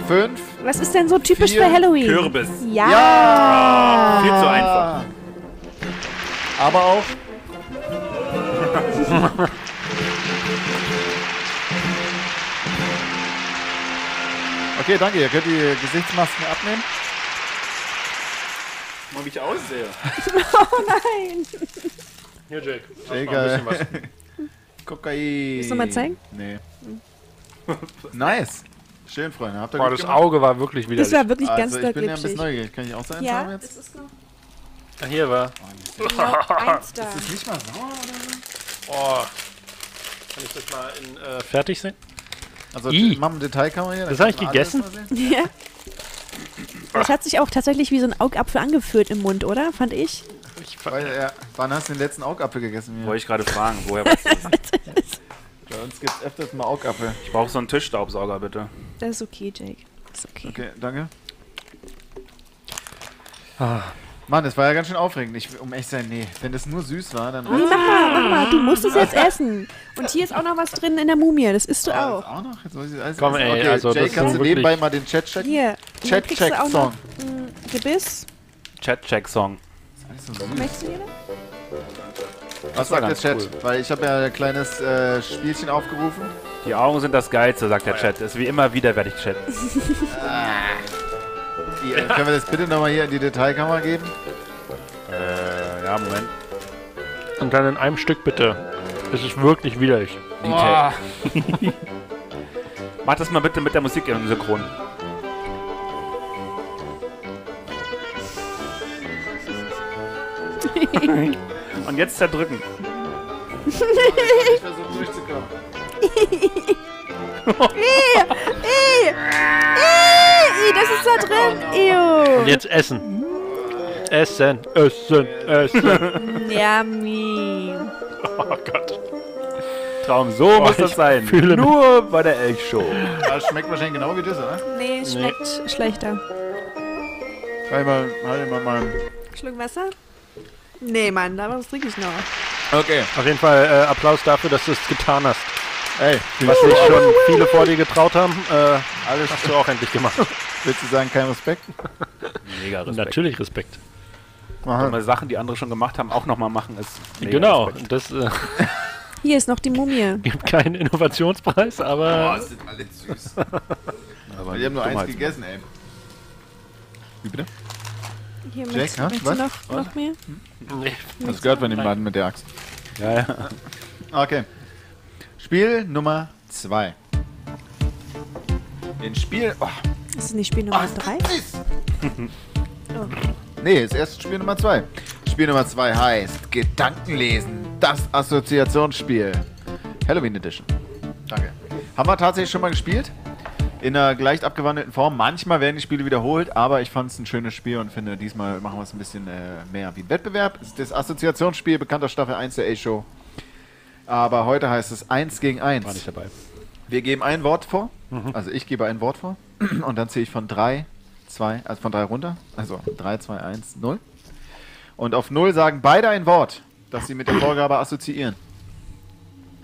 fünf. Was ist denn so typisch Vier für Halloween? Kürbis. Ja. Ja! Viel zu einfach. Aber auch. <laughs> Okay, danke. Ihr könnt die Gesichtsmasken abnehmen. Mal wie ich aussehe. <laughs> Oh nein. Hier, Jake. Jake, <laughs> Kokain. Willst du mal zeigen? Nee. <laughs> nice. Schön, Freunde. Habt ihr Boah, das gemacht? Auge war wirklich Das widerlich. war wirklich ganz Also, doll ich bin ja ein bisschen neugierig. Kann ich auch so eins Ja, haben das jetzt? ist noch Ah, Hier war. genau eins da. Das ist nicht mal sauer oder Oh. Kann ich das mal in, äh, fertig sehen? so? Also, I. machen wir Detailkamera hier. Das dann hab ich gegessen? Ja. Das hat sich auch tatsächlich wie so ein Augapfel angeführt im Mund, oder? Fand ich. Ich Weil, ja, wann hast du den letzten Augapfel gegessen? Hier? Wollte ich gerade fragen, woher <laughs> weißt du das? Bei uns gibt es öfters mal Augapfel. Ich brauche so einen Tischstaubsauger, bitte. Das ist okay, Jake. Das ist okay. Okay, danke. Ah. Mann, das war ja ganz schön aufregend. Ich, um echt zu sein, nee. Wenn das nur süß war, dann. Nee, mach mal, mach mal. Du musst es jetzt essen. Und hier ist auch noch was drin in der Mumie. Das isst du Ah, auch. das auch noch? Jetzt muss ich alles Komm, essen. ey, okay, also Jay, das ist kannst du wirklich- nebenbei mal den Chat checken? Hier. und dann Chat kriegst du check auch Song. noch ein Gebiss. Chat-Check-Song. Alles so süß. Möchtest du wieder? Was war sagt der ganz Chat? cool. Weil ich habe ja ein kleines äh, Spielchen aufgerufen. Die Augen sind das Geilste, sagt der Chat. Ist wie immer widerwärtig Chat. Äh, können wir das bitte nochmal hier in die Detailkamera geben? Äh, ja, Moment. Und dann in einem Stück bitte. Es ist wirklich widerlich. Detail. <laughs> Mach das mal bitte mit der Musik im Synchron. <laughs> Und jetzt zerdrücken. Ich versuche durchzukommen. <laughs> Ih, das ist da drin. Ew. Und jetzt essen. Essen, essen, essen. <laughs> Yummy. oh Gott. Traum, so muss ich das sein. fühle mich. Nur bei der Elchshow. Das schmeckt wahrscheinlich genau wie das, oder? Nee, es schmeckt schlechter. Halt mal, halt mal mal. Schluck Wasser? Nee, Mann, da was trinke ich noch. Okay. Auf jeden Fall äh, Applaus dafür, dass du es getan hast. Ey, Was sich schon viele vor dir getraut haben, äh, alles hast du auch endlich gemacht. <laughs> willst du sagen, kein Respekt? Mega Und Respekt. natürlich Respekt. Aha. Mal Sachen, die andere schon gemacht haben, auch nochmal machen, ist mega genau. Respekt. Das äh, <laughs> Hier ist noch die Mumie. gibt keinen Innovationspreis, aber sind alle süß. <laughs> Aber Wir haben nur eins gegessen, ey. Wie bitte? Hier Jack, möchtest, möchtest du Was? noch, noch mehr? nee. Das gehört von dem Mann mit der Axt. Ja, ja. Okay. Spiel Nummer 2. In Spiel. Oh, Ist es nicht Spiel Nummer 3? <laughs> Oh. nee, ist erst Spiel Nummer 2. Spiel Nummer 2 heißt Gedankenlesen, das Assoziationsspiel. Halloween Edition. Danke. Haben wir tatsächlich schon mal gespielt? In einer leicht abgewandelten Form. Manchmal werden die Spiele wiederholt, aber ich fand es ein schönes Spiel und finde, diesmal machen wir es ein bisschen äh, mehr wie ein Wettbewerb. Das Assoziationsspiel, bekannter Staffel 1 der A-Show. Aber heute heißt es 1 gegen 1. War nicht dabei. Wir geben ein Wort vor. Also ich gebe ein Wort vor. <clears throat> Und dann zähle ich von 3, 2, also von 3 runter. Also 3, 2, 1, 0. Und auf 0 sagen beide ein Wort, das sie mit der Vorgabe assoziieren.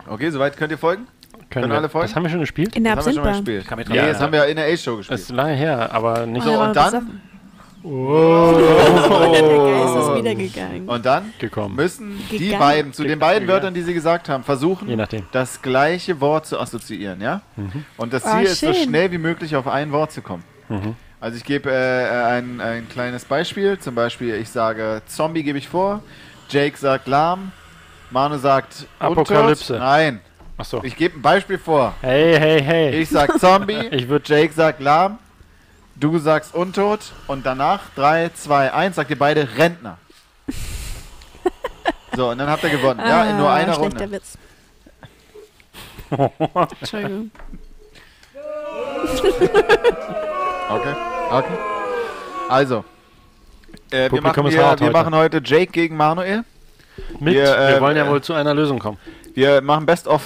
Okay, soweit könnt ihr folgen? Können wir. alle folgen? Das haben wir schon gespielt? In der Das haben wir schon mal gespielt. Nee, das haben wir in der A-Show Das gespielt. ist lange her, aber nicht So, Ah, und dann? Oh. Der Geist ist wieder gegangen. Und dann gekommen. müssen die Gegangen. beiden, zu den beiden. Wörtern, die sie gesagt haben, versuchen, Je nachdem. das gleiche Wort zu assoziieren, ja? Und das Ah, Ziel ist, so schön. schnell wie möglich auf ein Wort zu kommen. Also ich gebe äh, ein, ein kleines Beispiel. Zum Beispiel, ich sage Zombie gebe ich vor, Jake sagt lahm, Manu sagt Apokalypse. Untot. Nein, Achso. ich gebe ein Beispiel vor. Hey, hey, hey. Ich sag Zombie, Ich würd- Jake sagt lahm, du sagst untot und danach 3, 2, 1 sagt ihr beide Rentner. <laughs> So, und dann habt ihr gewonnen. Ja, in nur Ah, einer schlechter Runde. Witz. <laughs> Entschuldigung. <laughs> Okay, okay. Also, äh, wir, Publikum machen, ist wir, hart wir heute. machen heute Jake gegen Manuel. Mit. Wir, Wir, äh, wollen ja äh, wohl zu einer Lösung kommen. Wir machen Best of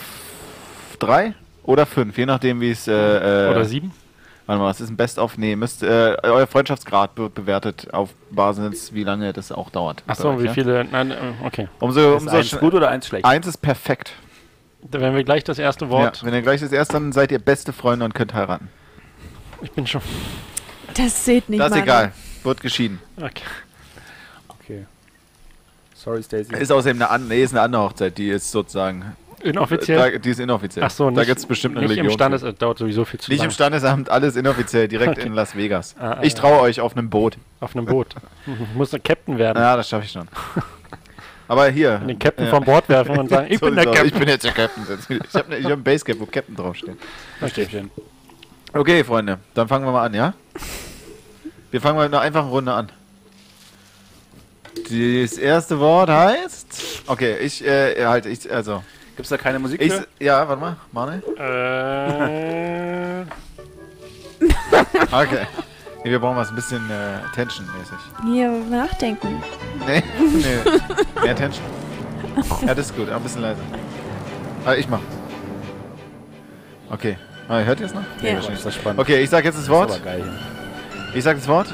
3 oder 5, je nachdem wie es... Äh, äh, Oder sieben? Warte mal, was ist ein Best of? Nee, müsst, äh, euer Freundschaftsgrad wird bewertet auf Basis, wie lange das auch dauert. Achso, wie ja? viele? Nein, äh, okay. Umso, Ist umso eins gut oder eins schlecht? Eins ist perfekt. Da werden wir gleich das erste Ja, Wort. wenn ihr gleich das erste, dann seid ihr beste Freunde und könnt heiraten. Ich bin schon. Das zählt nicht das ist egal. Wird geschieden. Okay. Okay. Sorry, Stacy. Ist außerdem eine, an, nee, ist eine andere Hochzeit, die ist sozusagen. Inoffiziell? Da, die ist inoffiziell. Ach so, da nicht, gibt es bestimmt eine nicht Religion. im Standes, äh, dauert sowieso viel zu Nicht lang. im Standesamt, alles inoffiziell, direkt Okay. in Las Vegas. Ah, ah, ich traue euch auf einem Boot. Auf einem Boot. Ich <laughs> muss ein Captain werden. Ja, das schaffe ich schon. Aber hier. <laughs> Den Captain ja. vom Bord werfen und sagen, <laughs> ich So bin der. Captain. Ich bin jetzt der Captain. Ich habe ne, hab ein Basecap, wo Captain draufsteht. Okay. Okay, Freunde, dann fangen wir mal an, ja? Wir fangen mal mit einer einfachen Runde an. Das erste Wort heißt. Okay, ich, äh, halt, ich, also. Gibt's da keine Musik Ich, für? ja, warte mal, Manuel. Äh, Okay. Nee, wir brauchen was ein bisschen äh, Tension-mäßig. Hier nachdenken. Nee, nee. Mehr Tension. Ja, das ist gut, aber ein bisschen leiser. Ah, ich mach. Okay. Ah, hört ihr es noch? Ja. wahrscheinlich. Ist das spannend. Okay, ich sag jetzt das Das ist Wort. aber geil hier. Ich sag das Wort.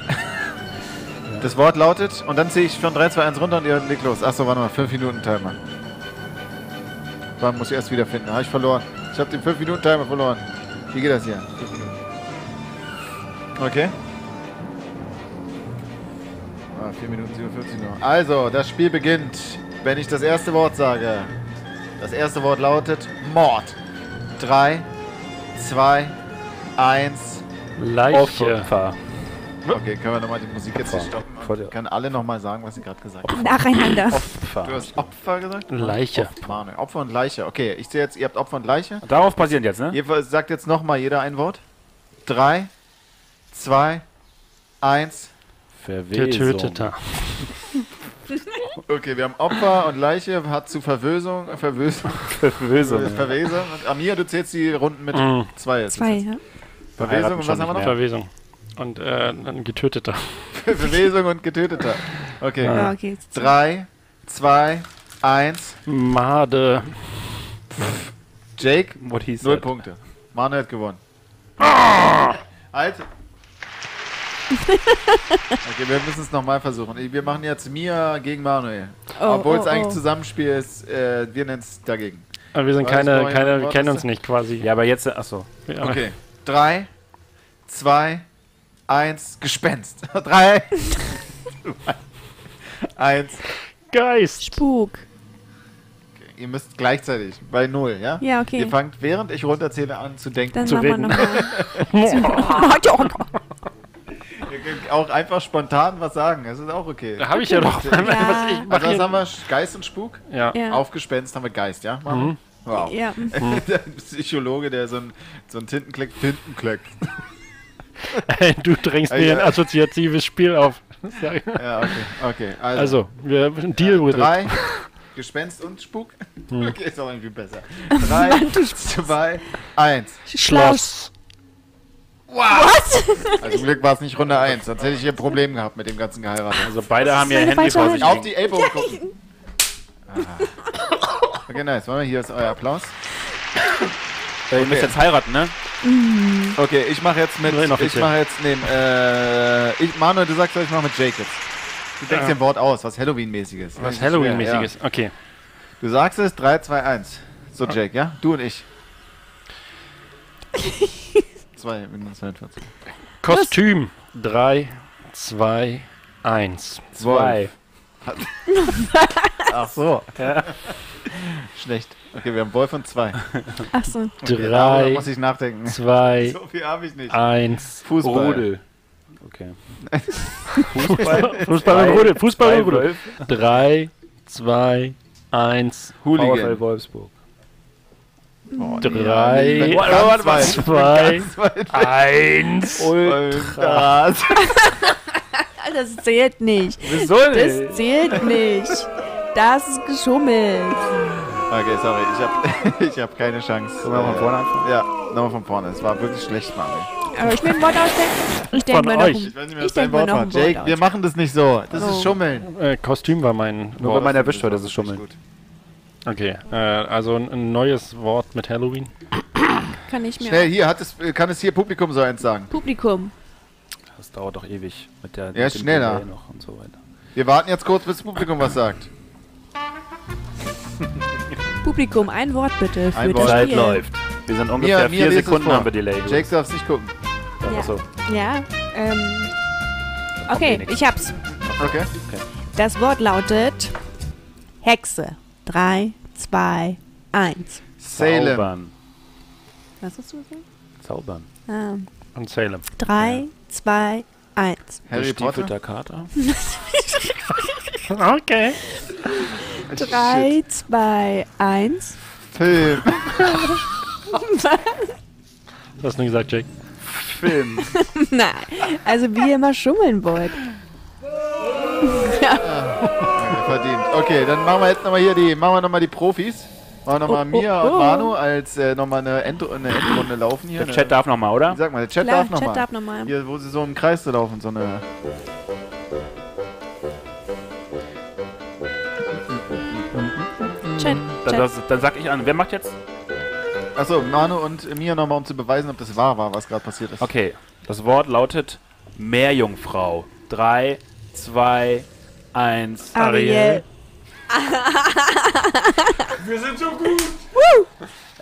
Das Wort lautet, und dann zähle ich von 3, 2, 1 runter und ihr legt los. Achso, warte mal, 5 Minuten Timer. Wann muss ich erst wiederfinden? Habe ich verloren. Ich habe den 5 Minuten Timer verloren. Wie geht das hier? Okay. Ah, 4 Minuten 47 noch. Also, das Spiel beginnt, wenn ich das erste Wort sage. Das erste Wort lautet Mord. 3, 2, 1. Leiche. Opfer. Okay, können wir nochmal die Musik jetzt hier stoppen? Und können alle nochmal sagen, was sie gerade gesagt haben? Nacheinander. Du Opfer. hast Opfer gesagt? Leiche. Manuel. Opfer und Leiche. Okay, ich sehe jetzt, ihr habt Opfer und Leiche. Darauf basierend jetzt, ne? Ihr sagt jetzt nochmal jeder ein Wort. Drei, zwei, eins. Getöteter. <laughs> Okay, wir haben Opfer und Leiche, hat zu Verwösung, Verwösung, Verwösung. <laughs> Verwesung. Und Amir, du zählst die Runden mit Mhm. zwei. jetzt. Zwei, ja. Verwesung und was haben wir noch? Verwesung. Und äh, ein Getöteter. <laughs> Verwesung und Getöteter. Okay. Ja, okay. Drei, zwei, eins. Made. Jake, What he null said. Punkte. Manuel hat gewonnen. Alter. Okay, wir müssen es nochmal versuchen. Wir machen jetzt Mia gegen Manuel. Oh, Obwohl es oh, eigentlich oh. Zusammenspiel ist, äh, wir nennen es dagegen. Aber wir sind Was keine, keine wir kennen uns nicht quasi. Ja, aber jetzt, achso. Ja. Okay. Drei, zwei, eins, Gespenst. <laughs> Drei, zwei, eins. Geist. Spuk. Ihr müsst gleichzeitig bei null, ja? Ja, okay. Ihr fangt, während ich runterzähle, an zu denken. Dann zu reden. <laughs> Ihr könnt auch einfach spontan was sagen. Das ist auch okay. Da habe ich ja doch. <laughs> Ja. Was ich Also was haben wir? Geist und Spuk? ja. Ja. Auf Gespenst haben wir Geist, ja? Mhm. Wow. Ja. der Psychologe, der so ein, so ein Tintenkleck, Tintenkleck. <laughs> du drängst mir Ja. ein assoziatives Spiel auf. Ja, okay. Okay. Also, Also, wir Deal with it. drei, Gespenst und Spuk. Hm. <laughs> Okay, ist auch irgendwie besser. <laughs> Drei, zwei, eins. Schloss. Also zum Glück war es nicht Runde eins, sonst hätte ich hier ein Problem gehabt mit dem ganzen geheiratet. Also beide haben ihr Handy vor sich. Auf die Ellbogen gucken. Ah. Okay, nice. Warte mal, hier ist euer Applaus. Äh, Ihr müsst jetzt heiraten, ne? Okay, ich mache jetzt mit. Ich mache jetzt neben. Äh, ich, Manuel, du sagst, ich mache mit Jake jetzt. Du denkst Ja. dir ein Wort aus, was Halloween-mäßiges. Was Halloween-mäßiges. schwer, Okay. Ja. Du sagst es, 3, 2, 1. So, Jake, ja? Du und ich. <laughs> Zwei Minuten 42. Kostüm. 3, 2, 1. Zwei. <laughs> Ach so. Schlecht. Okay, wir haben Wolf und zwei. Ach so. Okay, 3, muss ich nachdenken. 2, So viel habe ich nicht. 1. Fußball. Rudel. Okay. <laughs> Fußball und Zwei- Rudel. Fußball zwei und Rudel. Wölfe. 3, 2, 1. VfL Hooligan. Wolfsburg. Oh, nee, Drei. Warte, ganz zwei. Ganz weg. 1. Ultras. <laughs> Das zählt nicht. Wieso Das zählt nicht. Das ist geschummelt. Okay, sorry, ich habe <laughs> ich hab keine Chance. Sollen wir mal von vorne anfangen? Ja, nochmal von vorne. Es war wirklich schlecht, Mario. Aber ich will ein Wort ausdenken. Ich denke Von mal noch Ich weiß nicht ich mehr, was dein Wort noch war. ein Wort Jake, wir machen das nicht so. Das Oh. ist Schummeln. Äh, Kostüm war mein Nur Boah, wenn man das- erwischt wird, das ist Schummeln. Okay, äh, also ein, neues Wort mit Halloween. Kann ich mir Schnell, hier, hat es, kann es hier Publikum so eins sagen? Publikum. Das dauert doch ewig mit der Ja, schneller. Noch und so weiter. Wir warten jetzt kurz, bis das Publikum was sagt. <laughs> Publikum, ein Wort bitte für Ein das Wort. Zeit Spiel. läuft. Wir sind ungefähr Mia, vier es Sekunden haben wir Delay. Jake darf nicht gucken. Ja. Ja. Achso. Ja, ähm. Okay, ich hab's. Okay. Das Wort lautet Hexe. Drei, zwei, eins. Salem. Zaubern. Was hast du gesagt? Zaubern. Ah, Und Salem. drei, zwei, eins. Harry Potter. Kater. <laughs> <laughs> Okay. Drei, zwei, eins. Film. Du hast nur gesagt, Jake. Film. <laughs> Nein, also wie ihr immer schummeln wollt. Ja, verdient. Okay, dann machen wir jetzt nochmal hier die, machen wir noch mal die Profis. Machen wir nochmal Oh, oh, Mia oh. und Manu als äh, nochmal eine, End eine Endrunde laufen hier. Der Chat darf nochmal, oder? Sag mal, der Chat Klar, darf nochmal. Chat darf nochmal. Hier, wo sie so im Kreis laufen, so eine. Chat, Dann, Chat. das, dann sag ich an. Wer macht jetzt? Achso, Manu und Mia nochmal, um zu beweisen, ob das wahr war, was gerade passiert ist. Okay. Das Wort lautet Meerjungfrau. Drei, zwei, eins. Ariel. <laughs>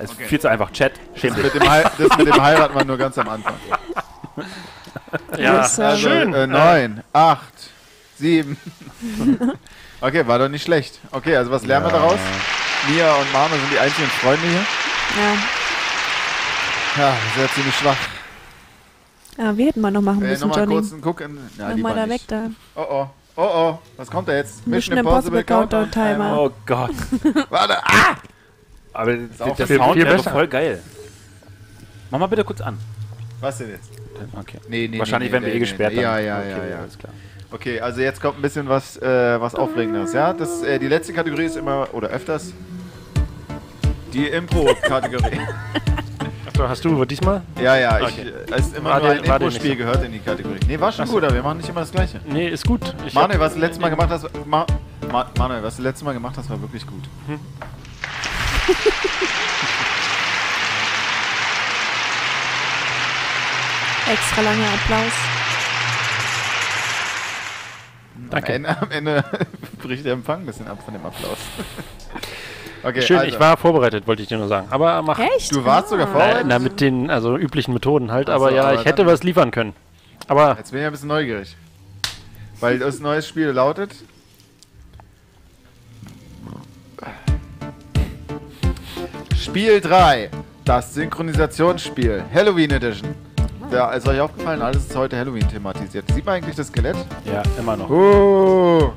Es ist viel zu einfach. Chat. Schämt Das dich. mit, dem Hei- das mit dem <laughs> heiraten war nur ganz am Anfang. Ja. Also, schön. Äh, neun, acht, sieben. <laughs> okay, war doch nicht schlecht. Okay, also was lernen wir daraus? Mia und Manu sind die einzigen Freunde hier. Ja. Ja, sehr ziemlich schwach. ja, wir hätten mal noch machen Äh, müssen, Nochmal Johnny. kurz einen Guck in. Ja, Mach lieber mal da weg nicht. da. Oh oh. Oh oh. Was kommt da jetzt? Mission Impossible Countdown Timer. Oh Gott. <laughs> Warte. Ah! Aber auch der Sound viel wäre besser. voll geil. Mach mal bitte kurz an. Was denn jetzt? Okay. Nee, nee, Wahrscheinlich nee, werden wir nee, eh nee, gesperrt. nee. dann. Ja, ja, okay, ja, ja. Alles klar. Okay, also jetzt kommt ein bisschen was, äh, was Aufregendes, ja? Das, äh, die letzte Kategorie ist immer, oder öfters, die Impro-Kategorie. <laughs> Achso, hast du diesmal? ja, ja, ich, Okay. äh, es ist immer War nur ein Impro-Spiel so. gehört in die Kategorie. Nee, war schon Ach so. gut, aber wir machen nicht immer das Gleiche. Nee, ist gut. Ich Manuel, was du letztes Mal gemacht hast, Ma Ma Manuel, was du letztes Mal gemacht hast, war wirklich gut. <laughs> Extra langer Applaus. Danke. Am Ende, am Ende <laughs> bricht der Empfang ein bisschen ab von dem Applaus. <laughs> okay, Schön, also, ich war vorbereitet, wollte ich dir nur sagen. Aber mach. Echt? Du warst sogar Ah. vorbereitet? Na, na, mit den also üblichen Methoden halt. Ach aber ja, aber ich hätte was liefern können. Aber Jetzt bin ich ein bisschen neugierig. Weil das neue Spiel lautet. Spiel 3. Das Synchronisationsspiel. Halloween Edition. Ja, ist euch aufgefallen, alles ist heute Halloween thematisiert. Sieht man eigentlich das Skelett? Ja, immer noch. Oh.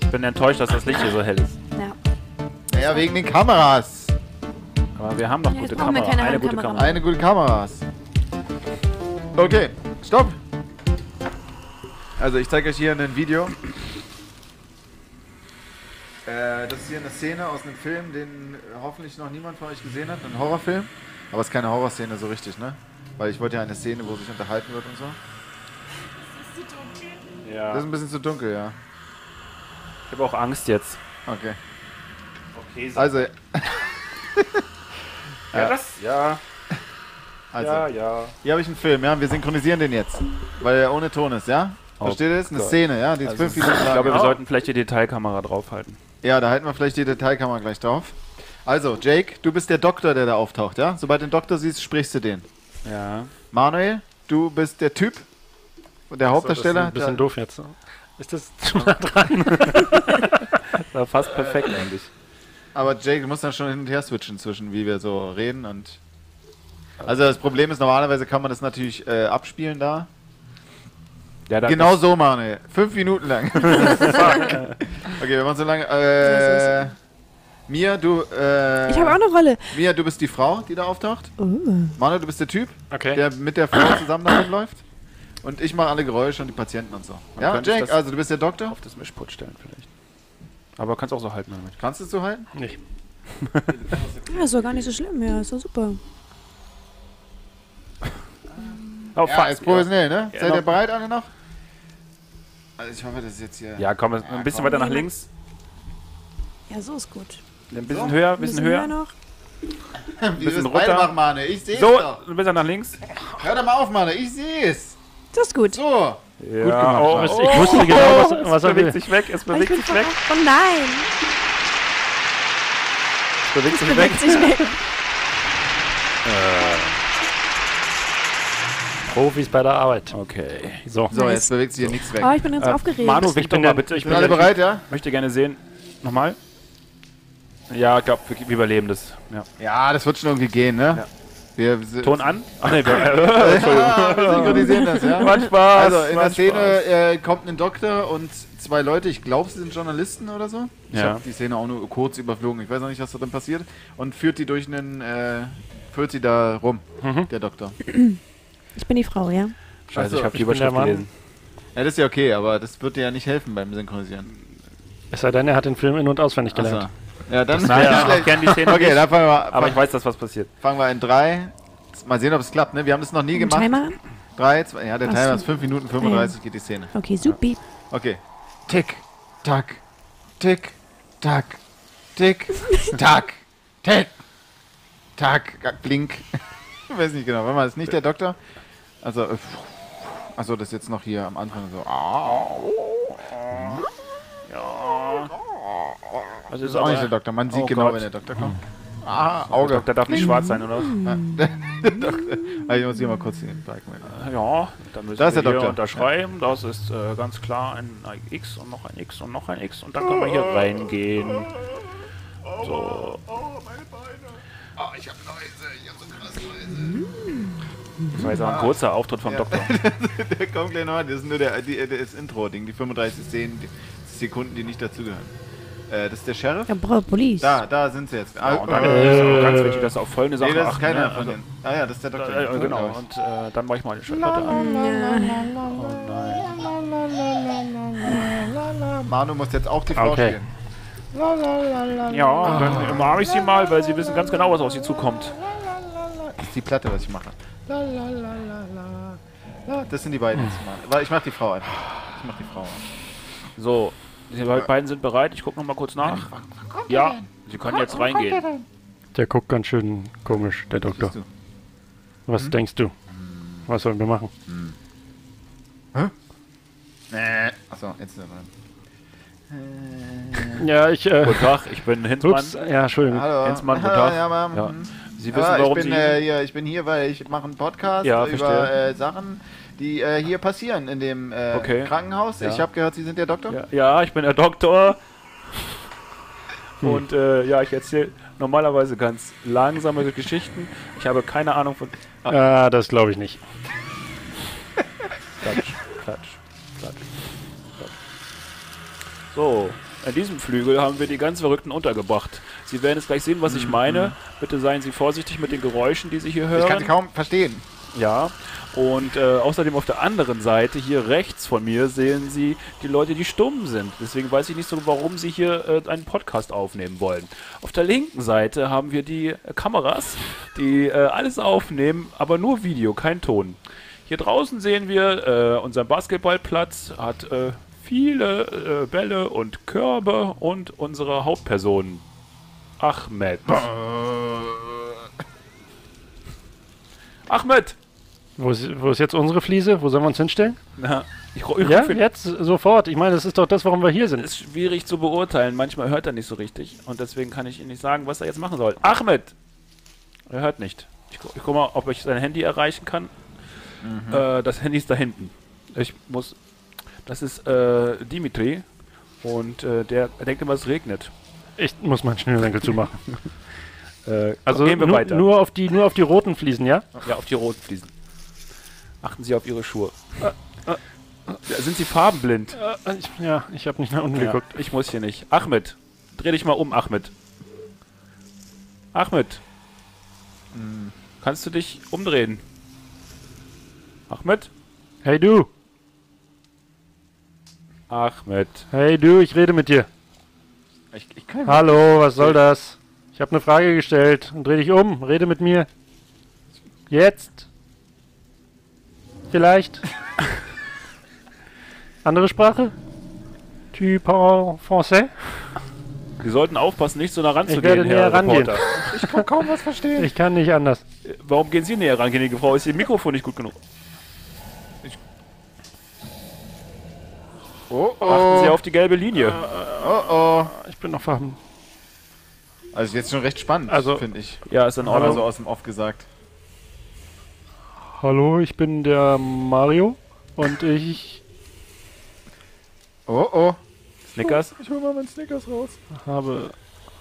Ich bin enttäuscht, dass das Licht hier so hell ist. Ja. Naja, wegen den Kameras. Aber wir haben noch Ja, gute jetzt brauchen wir Kamera. keine Eine gute. Kamera. Eine gute Kameras. Okay, stopp. Also ich zeige euch hier ein Video. Äh, das ist hier eine Szene aus einem Film, den hoffentlich noch niemand von euch gesehen hat. Ein Horrorfilm. Aber es ist keine Horrorszene so richtig, ne? Weil ich wollte ja eine Szene, wo sich unterhalten wird und so. Das Ja. ist ein bisschen zu dunkel, ja. Ich habe auch Angst jetzt. Okay. Okay, Also, ja, das, ja, also ja, ja. hier habe ich einen Film, ja. Wir synchronisieren den jetzt. Weil er ohne Ton ist, ja? Oh Versteht ihr das? Eine Gott. Szene, ja? Die ist Also, fünf ich Minuten lang. glaube, wir Ja. sollten vielleicht die Detailkamera draufhalten. Ja, da halten wir vielleicht die Detailkamera gleich drauf. Also, Jake, du bist der Doktor, der da auftaucht, ja? Sobald du den Doktor siehst, sprichst du den. Ja. Manuel, du bist der Typ, der Hauptdarsteller. Ein bisschen der- doof jetzt. Ist das <laughs> zu nah dran? <laughs> War fast perfekt eigentlich. aber Jake, du musst dann schon hin und her switchen zwischen, wie wir so reden und. Also das Problem ist, normalerweise kann man das natürlich äh, abspielen da. Ja, dann Genau so, Manuel. Fünf Minuten lang. <laughs> Fuck. Okay, wir machen so lange. Äh, Mia, du. Äh, Ich habe auch eine Rolle. Mia, du bist die Frau, die da auftaucht. Oh. Manuel, du bist der Typ, Okay. der mit der Frau zusammen da rumläuft. Und ich mache alle Geräusche und die Patienten und so. Ja, könnte Jake, also du bist der Doktor. auf das Mischpult stellen vielleicht. Aber kannst auch so halten damit. Kannst du es so halten? Nicht. <laughs> Ja, ist doch gar nicht so schlimm. Ja, ist doch super. <laughs> Oh, Ja, ist professionell, ne? Ja, Seid noch- ihr bereit alle noch? Also ich hoffe, das ist jetzt hier... Ja, komm, ein bisschen komm. weiter nach links. Ja, so ist gut. Ein bisschen höher, ein bisschen höher. noch. <laughs> Wie bisschen runter. machen, Mane. Ich sehe es So, doch. ein bisschen nach links. Hör doch mal auf, Mane. Ich sehe es. Das ist gut. So. Ja, gemacht, oh. Ich wusste genau, was, es was er bewegt will. sich weg, es ich bewegt bin sich weg, Oh nein. es bewegt sich weg. Bewegt sich weg. Profis bei der Arbeit. Okay. So. So, jetzt bewegt sich hier nichts weg. Oh, ich bin ganz Äh, aufgeregt. Manu, Ich wink bin mal bitte. Ich Sind alle bereit, ja? möchte gerne sehen. Nochmal. Ja, ich glaube, wir, wir überleben das. Ja. Ja, das wird schon irgendwie gehen, ne? Ja. Wir, wir, Ton an. Ach nee, wir, <laughs> <laughs> Ja, wir synchronisieren das, ja? Macht Spaß. Also, in der Szene äh, kommt ein Doktor und zwei Leute, ich glaube, sie sind Journalisten oder so. Ich Ja. habe die Szene auch nur kurz überflogen, ich weiß noch nicht, was da drin passiert. Und führt die durch einen, äh, führt sie da rum, Mhm. der Doktor. <clears throat> Ich bin die Frau, ja. Scheiße, ich habe die Überschrift gelesen. Ja, das ist ja okay, aber das wird dir ja nicht helfen beim Synchronisieren. Es sei denn, er hat den Film in- und auswendig gelernt. Ja, dann Nein, ja, <laughs> ich kenne die Szene Okay, nicht, dann fangen wir, aber ich weiß, dass was passiert. fangen wir in drei. Mal sehen, ob es klappt, ne? Wir haben das noch nie Ein gemacht. Timer an? Drei, zwei, ja, der Ach Timer so. ist 5 Minuten 35 geht die Szene. Okay, supi. Okay. Tick, tack, tick, tack, tick, <laughs> tack, tick, tack, blink. Ich <laughs> weiß nicht genau, wenn man ist nicht der Doktor. Also, also das jetzt noch hier am Anfang so. Ah, Ja. Das Das ist auch nicht der Doktor. Man sieht Oh genau, Gott. wenn der Doktor kommt. Ah, Der Auge. Doktor darf nicht schwarz sein, oder? Ja, <laughs> der Doktor. Ah, Ich muss hier mal kurz den Balken. Ja, dann müssen Da ist wir der hier unterschreiben. Das ist äh, ganz klar ein X und noch ein X und noch ein X. Und dann können wir hier reingehen. So. Oh, ich hab Läuse, ich hab so krass Läuse. Das war jetzt auch ein kurzer Auftritt vom Ja. Doktor. <laughs> Der kommt gleich noch. Das ist nur der, die, das Intro-Ding, die 35 Szenen, die Sekunden, die nicht dazugehören. Äh, das ist der Sheriff. Ja, Bro, Police. Da, da sind sie jetzt. Ah, Ja, und dann äh, ist auch ganz wichtig, dass auf folgende nee, Sachen das ist achten, keiner ne? von Also, denen. Ah ja, das ist der Doktor. äh, äh, genau, und äh, dann mache ich mal die Schallplatte an. Manu muss jetzt auch die Frau Okay. spielen. Ja, und dann umarme ich sie mal, weil sie wissen ganz genau, was auf sie zukommt. Das ist die Platte, was ich mache. Das sind die beiden. jetzt mal. Warte, Ich mach die Frau einfach. Ich mach die Frau. So, die beiden sind bereit. Ich gucke noch mal kurz nach. Ja, sie können jetzt reingehen. Der guckt ganz schön komisch, der Doktor. Du? Was denkst du? Was sollen wir machen? Nee. Achso, jetzt ist er dran. Ja, ich. Äh, Guten Tag, ich bin Hinzmann. ups, ja, Entschuldigung. Hallo. Hensmann, guten Hallo, Tag. Ja. Ja. Sie wissen, Ja, warum ich bin, Sie... äh, hier, ich bin hier, weil ich mache einen Podcast Ja, über äh, Sachen, die äh, hier passieren in dem äh, Okay. Krankenhaus. Ja. Ich habe gehört, Sie sind der Doktor. ja, ja, ich bin der Doktor. Und äh, ja, ich erzähle normalerweise ganz langsame Geschichten. Ich habe keine Ahnung von... Ah, das glaube ich nicht. Klatsch, klatsch, klatsch, klatsch. So, in diesem Flügel haben wir die ganz Verrückten untergebracht. Sie werden jetzt gleich sehen, was ich meine. Bitte seien Sie vorsichtig mit den Geräuschen, die Sie hier hören. Ich kann Sie kaum verstehen. Ja, und äh, außerdem auf der anderen Seite, hier rechts von mir, sehen Sie die Leute, die stumm sind. Deswegen weiß ich nicht so, warum Sie hier äh, einen Podcast aufnehmen wollen. Auf der linken Seite haben wir die äh, Kameras, die äh, alles aufnehmen, aber nur Video, kein Ton. Hier draußen sehen wir, äh, unser Basketballplatz hat äh, viele äh, Bälle und Körbe und unsere Hauptperson, Ahmed. Ahmed! Wo ist, wo ist jetzt unsere Fliese? Wo sollen wir uns hinstellen? Na, ich, ich Ja, jetzt sofort. Ich meine, das ist doch das, warum wir hier sind. ist schwierig zu beurteilen. Manchmal hört er nicht so richtig. Und deswegen kann ich ihm nicht sagen, was er jetzt machen soll. Ahmed! Er hört nicht. Ich, gu- ich guck mal, ob ich sein Handy erreichen kann. Äh, das Handy ist da hinten. Ich muss. Das ist äh, Dimitri. Und äh, der er denkt immer, es regnet. Ich muss meinen Schnürsenkel zumachen. <laughs> Äh, Also gehen wir nur, weiter. nur, auf die, nur auf die roten Fliesen, ja? Ja, auf die roten Fliesen. Achten Sie auf Ihre Schuhe. Ja, sind Sie farbenblind? Äh, ich, ja, ich habe nicht nach unten Ja, geguckt. ich muss hier nicht. Ahmed, dreh dich mal um, Ahmed. Ahmed. Kannst du dich umdrehen? Ahmed? Hey du, Ahmed. hey du, ich rede mit dir. Ich, ich kann Hallo, was soll das? Ich habe eine Frage gestellt und dreh dich um, rede mit mir. Jetzt? Vielleicht? <laughs> Andere Sprache? Tu parles français? Sie sollten aufpassen, nicht so nah ranzugehen, Ich werde näher Herr rangehen. Reporter. ich kann kaum was verstehen. Ich kann nicht anders. Äh, Warum gehen Sie näher ran, gnädige Frau? Ist Ihr Mikrofon nicht gut genug? Oh Achten Sie oh. auf die gelbe Linie. Oh oh. Ich bin noch verhammt. Also jetzt schon recht spannend, Also- finde ich. Ja, ist in Ordnung. so aus dem Off gesagt. Hallo, ich bin der Mario und ich Oh oh. Snickers? Ich hol mal meinen Snickers raus. habe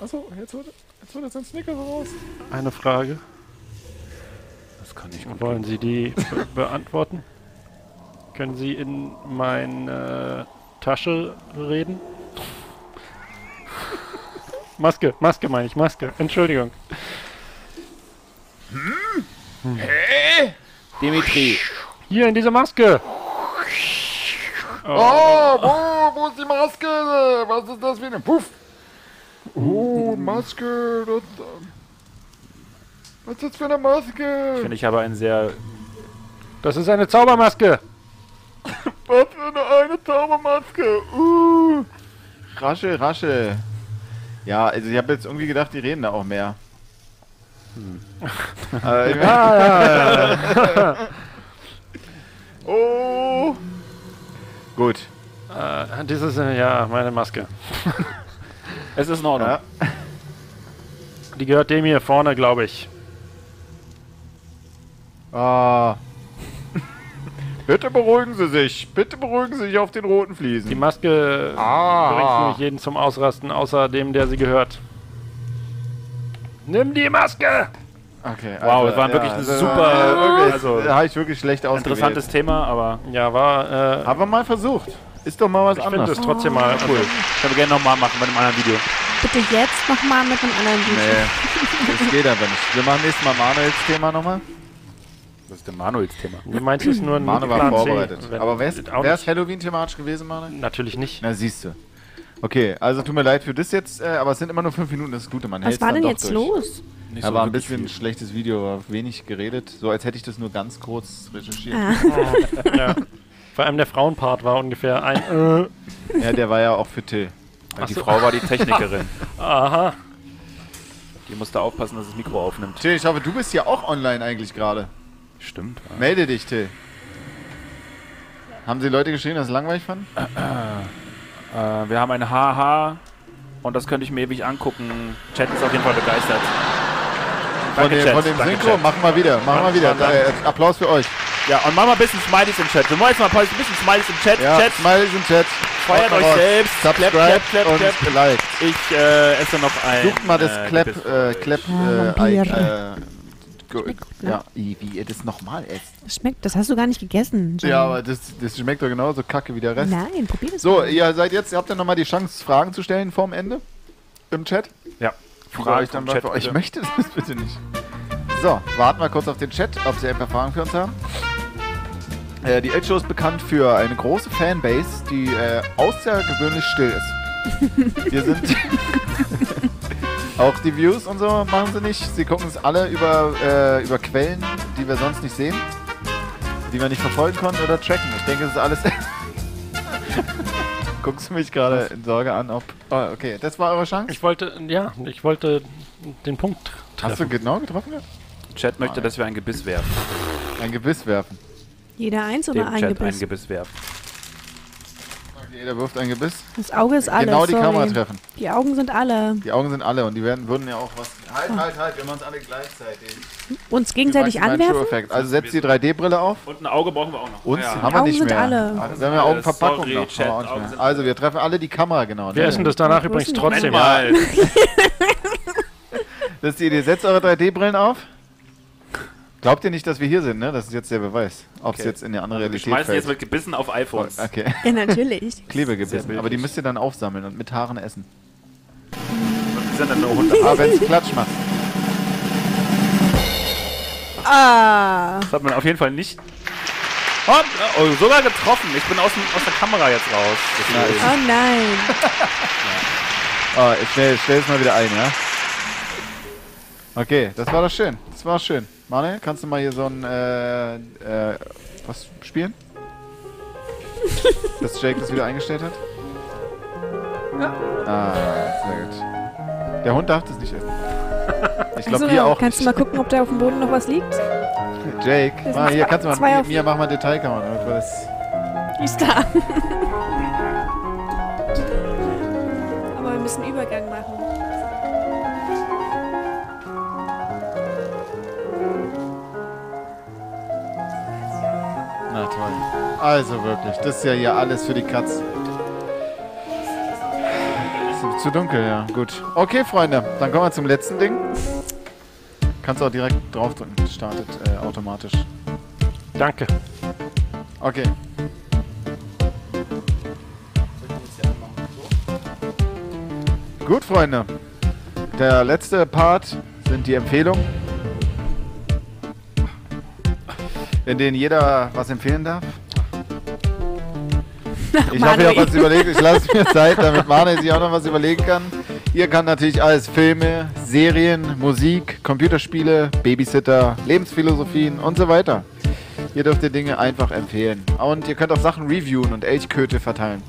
Achso, jetzt holt, jetzt holt er seinen Snickers raus. eine Frage. Das kann nicht gut Wollen Sie die be beantworten? Können Sie in meine Tasche reden? Maske, Maske meine ich, Maske. Entschuldigung. Dimitri, Hier in diese Maske. Oh, wo, wo ist die Maske? Was ist das für eine Puff? Oh, Maske. Das, was ist das für eine ich Maske? finde, ich habe einen sehr Das ist eine Zaubermaske. Was für eine, eine Zaubermaske. Uh. Rasche, rasche. Ja, also ich habe jetzt irgendwie gedacht, die reden da auch mehr. <laughs> Äh, ich <laughs> mein- <laughs> oh. Gut. Äh, dieses, äh, ja, meine Maske. Es ist in Ordnung. Ja. Die gehört dem hier vorne, glaube ich. Ah. Bitte beruhigen Sie sich. Bitte beruhigen Sie sich auf den roten Die Fliesen. Maske Ah. bringt nämlich jeden zum Ausrasten, außer dem, der sie gehört. Nimm die Maske! Okay, Wow, das war wirklich ein super- Wirklich, also- also, habe ich wirklich schlecht ausgewählt. Interessantes Thema, aber Ja, war, äh, Haben wir mal versucht. Ist doch mal was ich finde anderes. es trotzdem mal cool. cool. Können wir gerne nochmal machen bei einem anderen Video. Bitte jetzt nochmal mit einem anderen Video. Nee, das geht aber nicht. Wir machen nächstes Mal Manuels Thema nochmal. Das ist der Manuels Thema. Du meinst es nur ein Manu war Plan C, vorbereitet. wenn- Aber wäre es auch nicht- Halloween-thematisch gewesen, Manuel? Natürlich nicht. Na, siehst du. Okay, also tut mir leid für das jetzt, äh, aber es sind immer nur fünf Minuten, das ist gut, man Was war denn doch jetzt durch. los? Nicht Ja, war ein bisschen viel. schlechtes Video, war wenig geredet, so als hätte ich das nur ganz kurz recherchiert. Ah. <laughs> ja. Vor allem der Frauenpart war ungefähr ein. Äh, Ja, der war ja auch für Till. Die Frau war die Technikerin. <laughs> aha. Die musste aufpassen, dass das Mikro aufnimmt. Till, ich hoffe, du bist ja auch online eigentlich gerade. Stimmt. ja. Melde dich, Till. Haben sie Leute geschrieben, dass sie langweilig fanden? Äh, wir haben ein HH und das könnte ich mir ewig angucken. Chat ist auf jeden Fall begeistert. Von Danke, dem, Chat. von dem Danke, Synchro? Machen wir wieder, machen wir wieder. Äh, Applaus für euch. Ja, und mach mal ein bisschen Smileys im Chat. Wir wollen jetzt mal ein bisschen Smileys im Chat. Ja, Chat, Smileys im Chat. feiert euch selbst. Clap, Subscribe clap, clap, und clap. liked. Ich äh, esse noch ein. Sucht mal das äh, Clap, äh, Clap, äh, Vampir. äh, go- Schmeckt gut, ne? ja, wie ihr das nochmal esst. Das schmeckt, das hast du gar nicht gegessen. John. Ja, aber das, das schmeckt doch genauso kacke wie der Rest. Nein, probier das So, mal. ihr seid jetzt, ihr habt ja nochmal die Chance, Fragen zu stellen vorm Ende im Chat. Ja. Fragen ich dann Chat, beantworten. Ich bitte. möchte das bitte nicht. So, warten wir kurz auf den Chat, ob sie ein paar Fragen für uns haben. Äh, die Age Show ist bekannt für eine große Fanbase, die äh, außergewöhnlich still ist. Wir sind <laughs> auch die Views und so machen sie nicht. Sie gucken es alle über, äh, über Quellen, die wir sonst nicht sehen, die wir nicht verfolgen konnten oder tracken. Ich denke, es ist alles. <laughs> Guckst du mich gerade in Sorge an, ob. Oh, okay, das war eure Chance. Ich wollte, ja, ich wollte den Punkt Hast du treffen. genau getroffen? Chat möchte, dass wir ein Gebiss werfen. Ein Gebiss werfen. Jeder eins Dem oder ein Chat ein Gebiss? Gebiss werfen. Jeder wirft ein Gebiss. Das Auge ist alles. genau die sorry. Kamera treffen. Die Augen sind alle. Die Augen sind alle und die werden, würden ja auch was. Halt, Oh. halt, halt, wir machen es alle gleichzeitig. Uns gegenseitig anwerfen? Also setzt die 3D-Brille auf. Und ein Auge brauchen wir auch noch. Uns Ja. haben wir Augen nicht sind mehr. alle. Also, wir haben ja Augenverpackung Sorry, noch. Chat, haben wir auch nicht Augen mehr. sind- Also wir treffen alle die Kamera genau. Wer ist denn das danach übrigens trotzdem? Mal. Das ist die Idee. Setzt eure 3D-Brillen auf. Glaubt ihr nicht, dass wir hier sind, ne? Das ist jetzt der Beweis. Ob es Okay. jetzt in eine andere Wir Realität schmeißen jetzt fällt. mit Gebissen auf iPhones. Okay. <laughs> Ja, natürlich. Klebegebissen. Aber die müsst ihr dann aufsammeln und mit Haaren essen. Die sind dann nur Hunde. Aber wenn es Klatsch macht. Ah. Das hat man auf jeden Fall nicht. Oh, oh, sogar getroffen. Ich bin aus, dem, aus der Kamera jetzt raus. Deswegen- Oh nein. <laughs> Oh, ich stell, stell es mal wieder ein, ja? Okay, das war doch schön. Das war schön. Manuel, kannst du mal hier so ein, äh, äh, was spielen? Dass Jake das wieder eingestellt hat? Ah, sehr gut. Der Hund darf das nicht essen. Ich glaube, Achso, hier auch kannst nicht. du mal gucken, ob da auf dem Boden noch was liegt? Jake, mal, hier kannst du mal, Mia, mach mal Detailkamera, damit wir das... Die ist da. Also wirklich, das ist ja hier alles für die Katz. Ist zu dunkel, ja. Gut. Okay, Freunde, dann kommen wir zum letzten Ding. Kannst auch direkt draufdrücken. Startet äh, automatisch. Danke. Okay. Gut, Freunde. Der letzte Part sind die Empfehlungen. In denen jeder was empfehlen darf. <laughs> Ich habe ja Manuel. was überlegt. Ich lasse mir Zeit, damit Manuel sich auch noch was überlegen kann. Ihr kann natürlich alles Filme, Serien, Musik, Computerspiele, Babysitter, Lebensphilosophien und so weiter. Ihr dürft ihr Dinge einfach empfehlen. Und ihr könnt auch Sachen reviewen und Elchköte verteilen.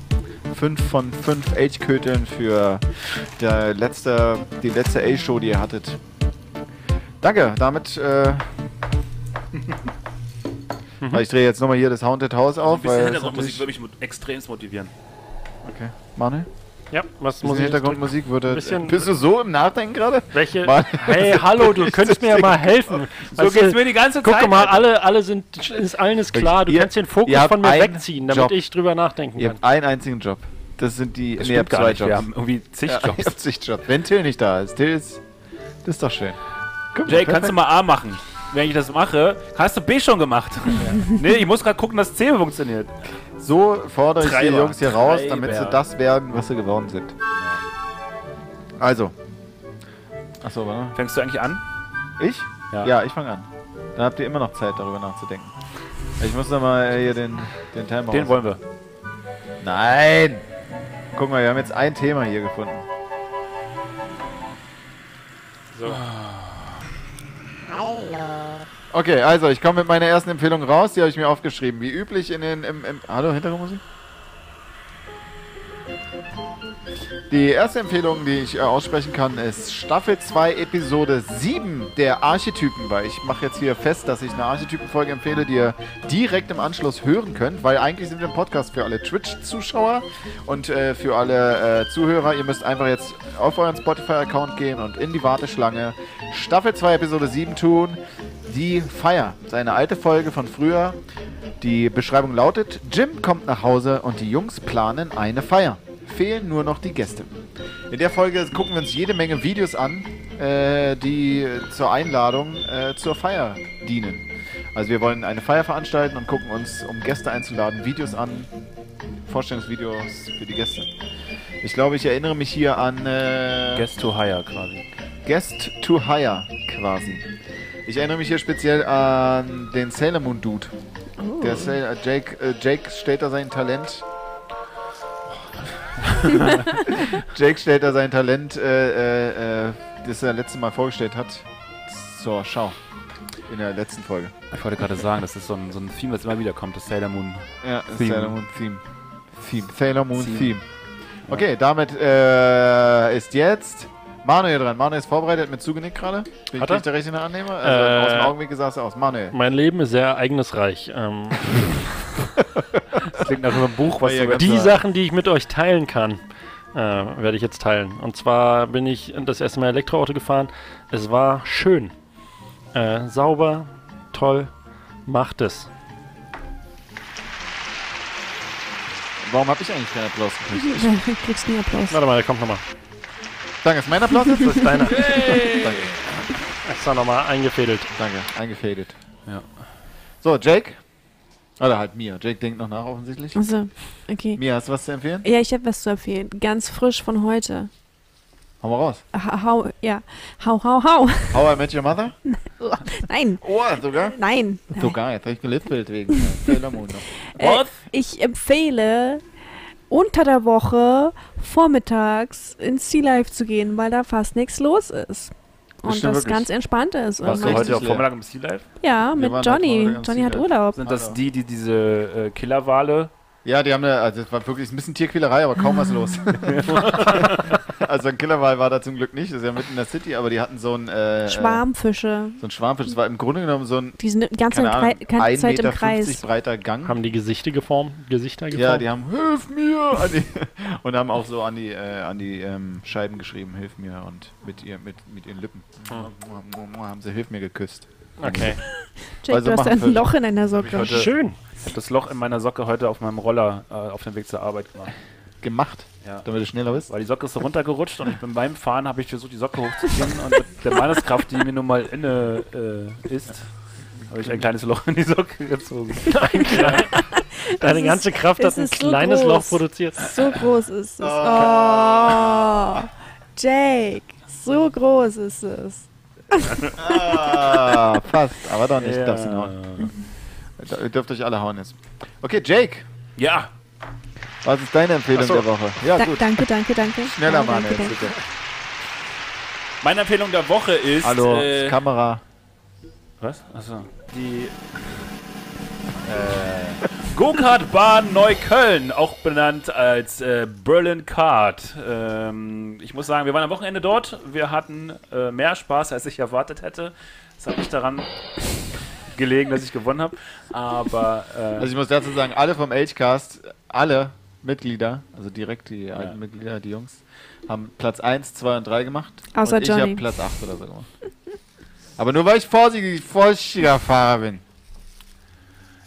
Fünf von fünf Elchköteln für der letzte, die letzte Elch-Show, die ihr hattet. Danke, damit. Äh, weil ich drehe jetzt nochmal hier das Haunted House Ein auf. bisschen Weil es Hintergrundmusik würde mich extremst motivieren. okay. Manuel? Ja, was Bisschen muss ich Hintergrundmusik würde. Bisschen- Bist du so im Nachdenken gerade? Welche? Mann. Hey, <laughs> hallo, du könntest mir ja mal helfen. So Weißt du, geht's mir die ganze Guck Zeit. mal, Alter. alle, alle sind, ist allen ist klar. Du Ihr- kannst den Fokus ihr von mir wegziehen, damit Job. ich drüber nachdenken Ihr kann. habt einen einzigen Job. Das sind die. Das nee, ihr zwei nicht. Wir Jobs. haben irgendwie zig Ja, <laughs> Jobs. ihr habt zig Jobs. Wenn Till nicht da ist. Till ist. Das ist doch schön. Guck mal, Jay, kannst perfekt. du mal A machen? Wenn ich das mache, hast du B schon gemacht. <laughs> nee, ich muss gerade gucken, dass C funktioniert. So fordere ich die Treiber. Jungs hier raus, damit sie Treiber. das werden, was sie geworden sind. Also. Achso, warte. Fängst du eigentlich an? Ich? Ja. Ja, ich fange an. Dann habt ihr immer noch Zeit, darüber nachzudenken. Ich muss noch mal hier den, den Timer Den raus- wollen wir. Nein! Guck mal, wir haben jetzt ein Thema hier gefunden. So. Okay, also ich komme mit meiner ersten Empfehlung raus. Die habe ich mir aufgeschrieben. Wie üblich in den... Im, im, Hallo, Hintergrundmusik? Die erste Empfehlung, die ich äh, aussprechen kann, ist Staffel 2, Episode 7 der Archetypen, weil ich mache jetzt hier fest, dass ich eine Archetypenfolge empfehle, die ihr direkt im Anschluss hören könnt, weil eigentlich sind wir ein Podcast für alle Twitch-Zuschauer und äh, für alle äh, Zuhörer. Ihr müsst einfach jetzt auf euren Spotify-Account gehen und in die Warteschlange Staffel 2, Episode 7 tun. Die Feier, seine alte Folge von früher. Die Beschreibung lautet, Jim kommt nach Hause und die Jungs planen eine Feier. Fehlen nur noch die Gäste. In der Folge gucken wir uns jede Menge Videos an, äh, die zur Einladung äh, zur Feier dienen. Also wir wollen eine Feier veranstalten und gucken uns, um Gäste einzuladen, Videos an, Vorstellungsvideos für die Gäste. Ich glaube, ich erinnere mich hier an äh, Guest to hire quasi. Guest to Hire quasi. Ich erinnere mich hier speziell an den Sailor Moon Dude. Der Sailor, Jake, äh, Jake stellt da sein Talent. <laughs> Jake stellt da sein Talent, äh, äh, äh, das er letztes Mal vorgestellt hat, zur Schau. In der letzten Folge. Ich wollte gerade sagen, das ist so ein, so ein Theme, das immer wieder kommt, das Sailor Moon. Ja, das Theme. Sailor Moon Theme. Theme. Sailor Moon Theme. Theme. Okay, damit äh, ist jetzt Manuel dran. Manuel ist vorbereitet mit zugenickt gerade. Bin Hat ich er? der richtige Annehmer? Also Äh, aus dem Augenwinkel sah es aus. Manuel. Mein Leben ist sehr ereignisreich. Ähm, <laughs> Das klingt nach einem Buch, was Ja, du die. Sachen, die ich mit euch teilen kann, äh, werde ich jetzt teilen. Und zwar bin ich das erste Mal Elektroauto gefahren. Es war schön. Äh, sauber, toll, macht es. Warum habe ich eigentlich keinen Applaus gekriegt? Du <laughs> kriegst nie Applaus. Warte mal, der kommt nochmal. Danke, ist mein Applaus jetzt? Das ist deiner. Danke, Extra nochmal eingefädelt. danke. Eingefadet. Ja. So, Jake. Oder halt Mia. Jake denkt noch nach offensichtlich. Also, okay. Mia, hast du was zu empfehlen? Ja, ich habe was zu empfehlen. Ganz frisch von heute. Hau mal raus. Ha- Hau, ja. Hau, hau, hau. How I Met Your Mother? <laughs> Nein, Oh, sogar? nein. Sogar, jetzt habe ich gelispelt wegen <laughs> Sailor Moon noch. Äh, ich empfehle, unter der Woche vormittags ins Sea Life zu gehen, weil da fast nichts los ist. Und das wirklich. ganz entspannt ist. Warst du heute leer. Vormittag im Sea Life? ja, Wir mit waren Johnny. Johnny Sea hat Life. Urlaub. Sind das die, die diese äh, Killerwale? Ja, die haben eine, also es war wirklich ein bisschen Tierquälerei, aber kaum was los. <laughs> also ein Killerwal war da zum Glück nicht, das ist ja mitten in der City, aber die hatten so ein äh, Schwarmfische. So ein Schwarmfisch, das war im Grunde genommen so ein Die sind die ganze, keine Ahnung, ganze 1,50 Zeit im Meter Kreis. breiter Gang. Haben die Gesichter geformt? Gesichter geformt? ja, die haben Hilf mir an die, <laughs> und haben auch so an die äh, an die ähm, Scheiben geschrieben, Hilf mir und mit ihr mit mit ihren Lippen haben sie Hilf mir geküsst. Okay. Jake, Also du hast ein Fische. Loch in einer Socke. heute- Schön. Ich habe das Loch in meiner Socke heute auf meinem Roller äh, auf dem Weg zur Arbeit gemacht. Gemacht, Ja. damit du schneller bist. Weil die Socke ist so runtergerutscht und ich bin beim Fahren habe ich versucht, die Socke hochzuziehen und mit der Manneskraft, die mir nun mal inne äh, ist, habe ich ein kleines Loch in die Socke gezogen. <laughs> Deine ist- ganze Kraft hat ein so kleines groß. Loch produziert. So groß ist es. Oh, Jake, so groß ist es. Ah, fast, aber doch nicht. Ja. Darfst ihn hauen. Ihr dürft euch alle hauen jetzt. Okay, Jake, Ja, was ist deine Empfehlung so. der Woche? Ja, Da, gut. danke, danke, danke. Schneller, Ja, Mann, danke, jetzt danke. bitte. meine Empfehlung der Woche ist. Hallo, äh, Kamera. Was? Achso. Die äh, Go-Kart-Bahn Neukölln, auch benannt als äh, Berlin Kart. Ähm, ich muss sagen, wir waren am Wochenende dort. Wir hatten äh, mehr Spaß, als ich erwartet hätte. Es hat nicht daran gelegen, dass ich gewonnen habe. Aber äh, Also ich muss dazu sagen, alle vom Agecast, alle Mitglieder, also direkt die alten Mitglieder, die Jungs, haben Platz 1, 2 und 3 gemacht. Außer und ich habe Platz 8 oder so gemacht. Aber nur weil ich vorsichtig, vorsichtiger Fahrer bin.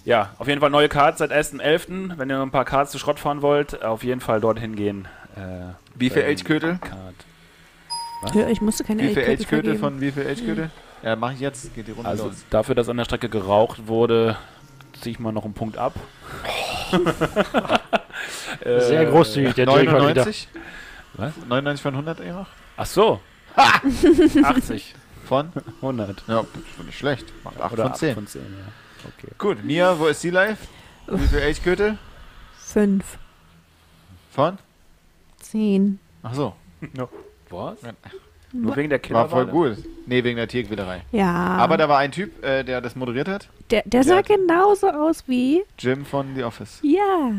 Ja, auf jeden Fall neue Karts seit 1.11. Wenn ihr noch ein paar Karts zu Schrott fahren wollt, auf jeden Fall dorthin gehen. Äh, Wie viel? Kart. Ja, ich musste keine Wie viel Age-Kötel vergeben. von wie viel Age-Kötel? Ja, mach ich jetzt, geht die Runde Also los. dafür, dass an der Strecke geraucht wurde, ziehe ich mal noch einen Punkt ab. <laughs> Äh, Sehr großzügig, der Jake war wieder. 99? Was? 99 von 100 Ehrach? Ach so. 80. <laughs> Von? 100. Ja, ist nicht schlecht. Macht 8 Oder von 10. 8 von 10, ja. Okay. Gut, Mia, wo ist sie live? Wie viel Age-Kötel? Fünf, Von? zehn. Ach so, Was? Ja. Nur wegen der war voll gut. Nee, wegen der Tierquälerei. Ja. Aber da war ein Typ, äh, der das moderiert hat. der, der sah genauso aus wie. Jim von The Office. Ja.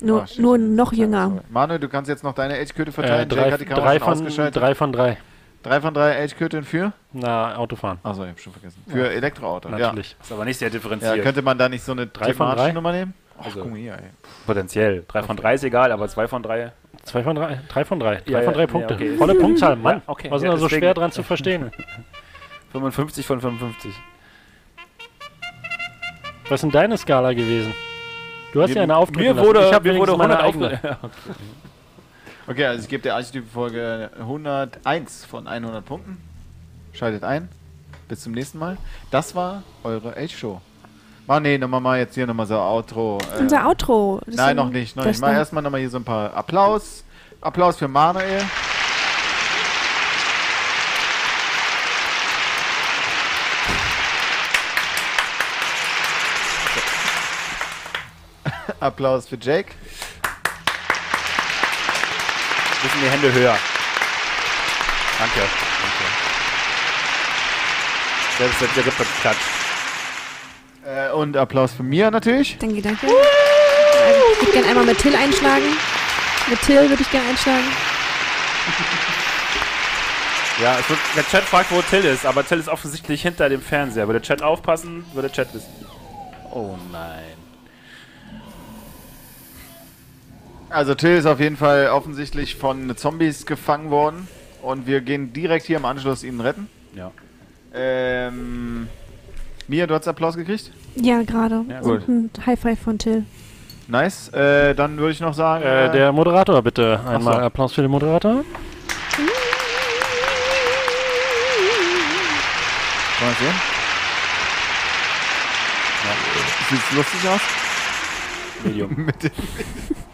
Nur, Oh, nur noch jünger. Manuel, du kannst jetzt noch deine Age-Kötel Äh, verteilen. Jake drei, hat die Kamera drei, von, ausgeschaltet. drei von drei. Drei von drei Age-Köteln für? Na, Autofahren. Achso, ich hab schon vergessen. Für Elektroauto. Ja. Natürlich. Ist aber nicht sehr ja, differenziert. könnte man da nicht so eine Drei von thematische drei? Nummer nehmen? Ach, Also- guck mal hier, ey. Potenziell. 3 von 3 ist egal, aber 2 von 3. Zwei von drei. Drei von drei. Drei Ja, von ja, drei ja, Punkte. okay. Volle Punktzahl, <laughs> Mann. Ja, okay. Was ist Ja, da so schwer dran zu verstehen? <laughs> 55 von 55. Was ist denn deine Skala gewesen? Du hast Mir- ja eine aufgegeben. Mir wurde, ich hab mir wurde wenigstens meine 100 eigene. <laughs> Okay, also ich gebe der Archetyp-Folge 101 von 100 Punkten. Schaltet ein. Bis zum nächsten Mal. Das war eure Age-Show. Mach nee, nochmal mal jetzt hier nochmal so Outro. äh, Unser Outro. Das Nein, noch nicht. Noch nicht. Mal erstmal nochmal hier so ein paar Applaus. Applaus für Manuel. <laughs> Applaus für Jake. Bisschen die Hände höher. Danke. Danke. Selbst der Rippe klatscht. Äh, und Applaus für Mia natürlich. Danke, danke. Ähm, Ich würde gerne einmal mit Till einschlagen. Mit Till würde ich gerne einschlagen. Ja, es wird, der Chat fragt, wo Till ist, aber Till ist offensichtlich hinter dem Fernseher. Würde der Chat aufpassen, würde der Chat wissen. Oh nein. Also Till ist auf jeden Fall offensichtlich von Zombies gefangen worden und wir gehen direkt hier im Anschluss ihn retten. Ja. Ähm, Mia, du hast Applaus gekriegt? Ja, gerade. Ja, Und ein High Five von Till. Nice. Äh, dann würde ich noch sagen, Äh, der Moderator, bitte. Einmal so. Applaus für den Moderator. Wollen wir sehen? Sieht lustig aus? Medium. <laughs>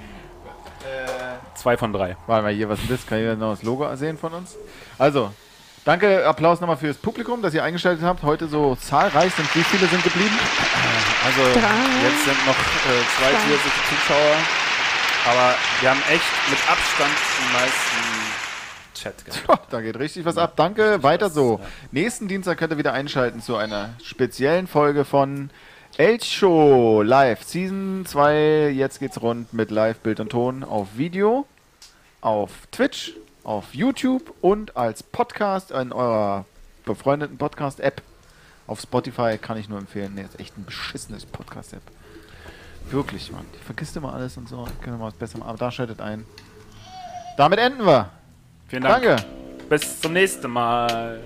Zwei von drei. warte mal, hier, was ist das? Kann ich noch das Logo sehen von uns? Also, danke, Applaus nochmal fürs Publikum, dass ihr eingeschaltet habt. Heute so zahlreich sind. Wie viele sind geblieben? Also, Drei. jetzt sind noch äh, zwei Zwei. zusätzliche Zuschauer. Aber wir haben echt mit Abstand den meisten Chat gehabt. Oh, da geht richtig was ab. Danke, weiter so. Nächsten Dienstag könnt ihr wieder einschalten zu einer speziellen Folge von Elch Show Live Season 2. Jetzt geht's rund mit Live Bild und Ton auf Video, auf Twitch, auf YouTube und als Podcast in eurer befreundeten Podcast-App. Auf Spotify kann ich nur empfehlen. Nee, ist echt ein beschissenes Podcast-App. Wirklich, Mann. Die vergisst immer alles und so. Können wir mal was besser machen. Aber da schaltet ein. Damit enden wir. Vielen Dank. Danke. Bis zum nächsten Mal.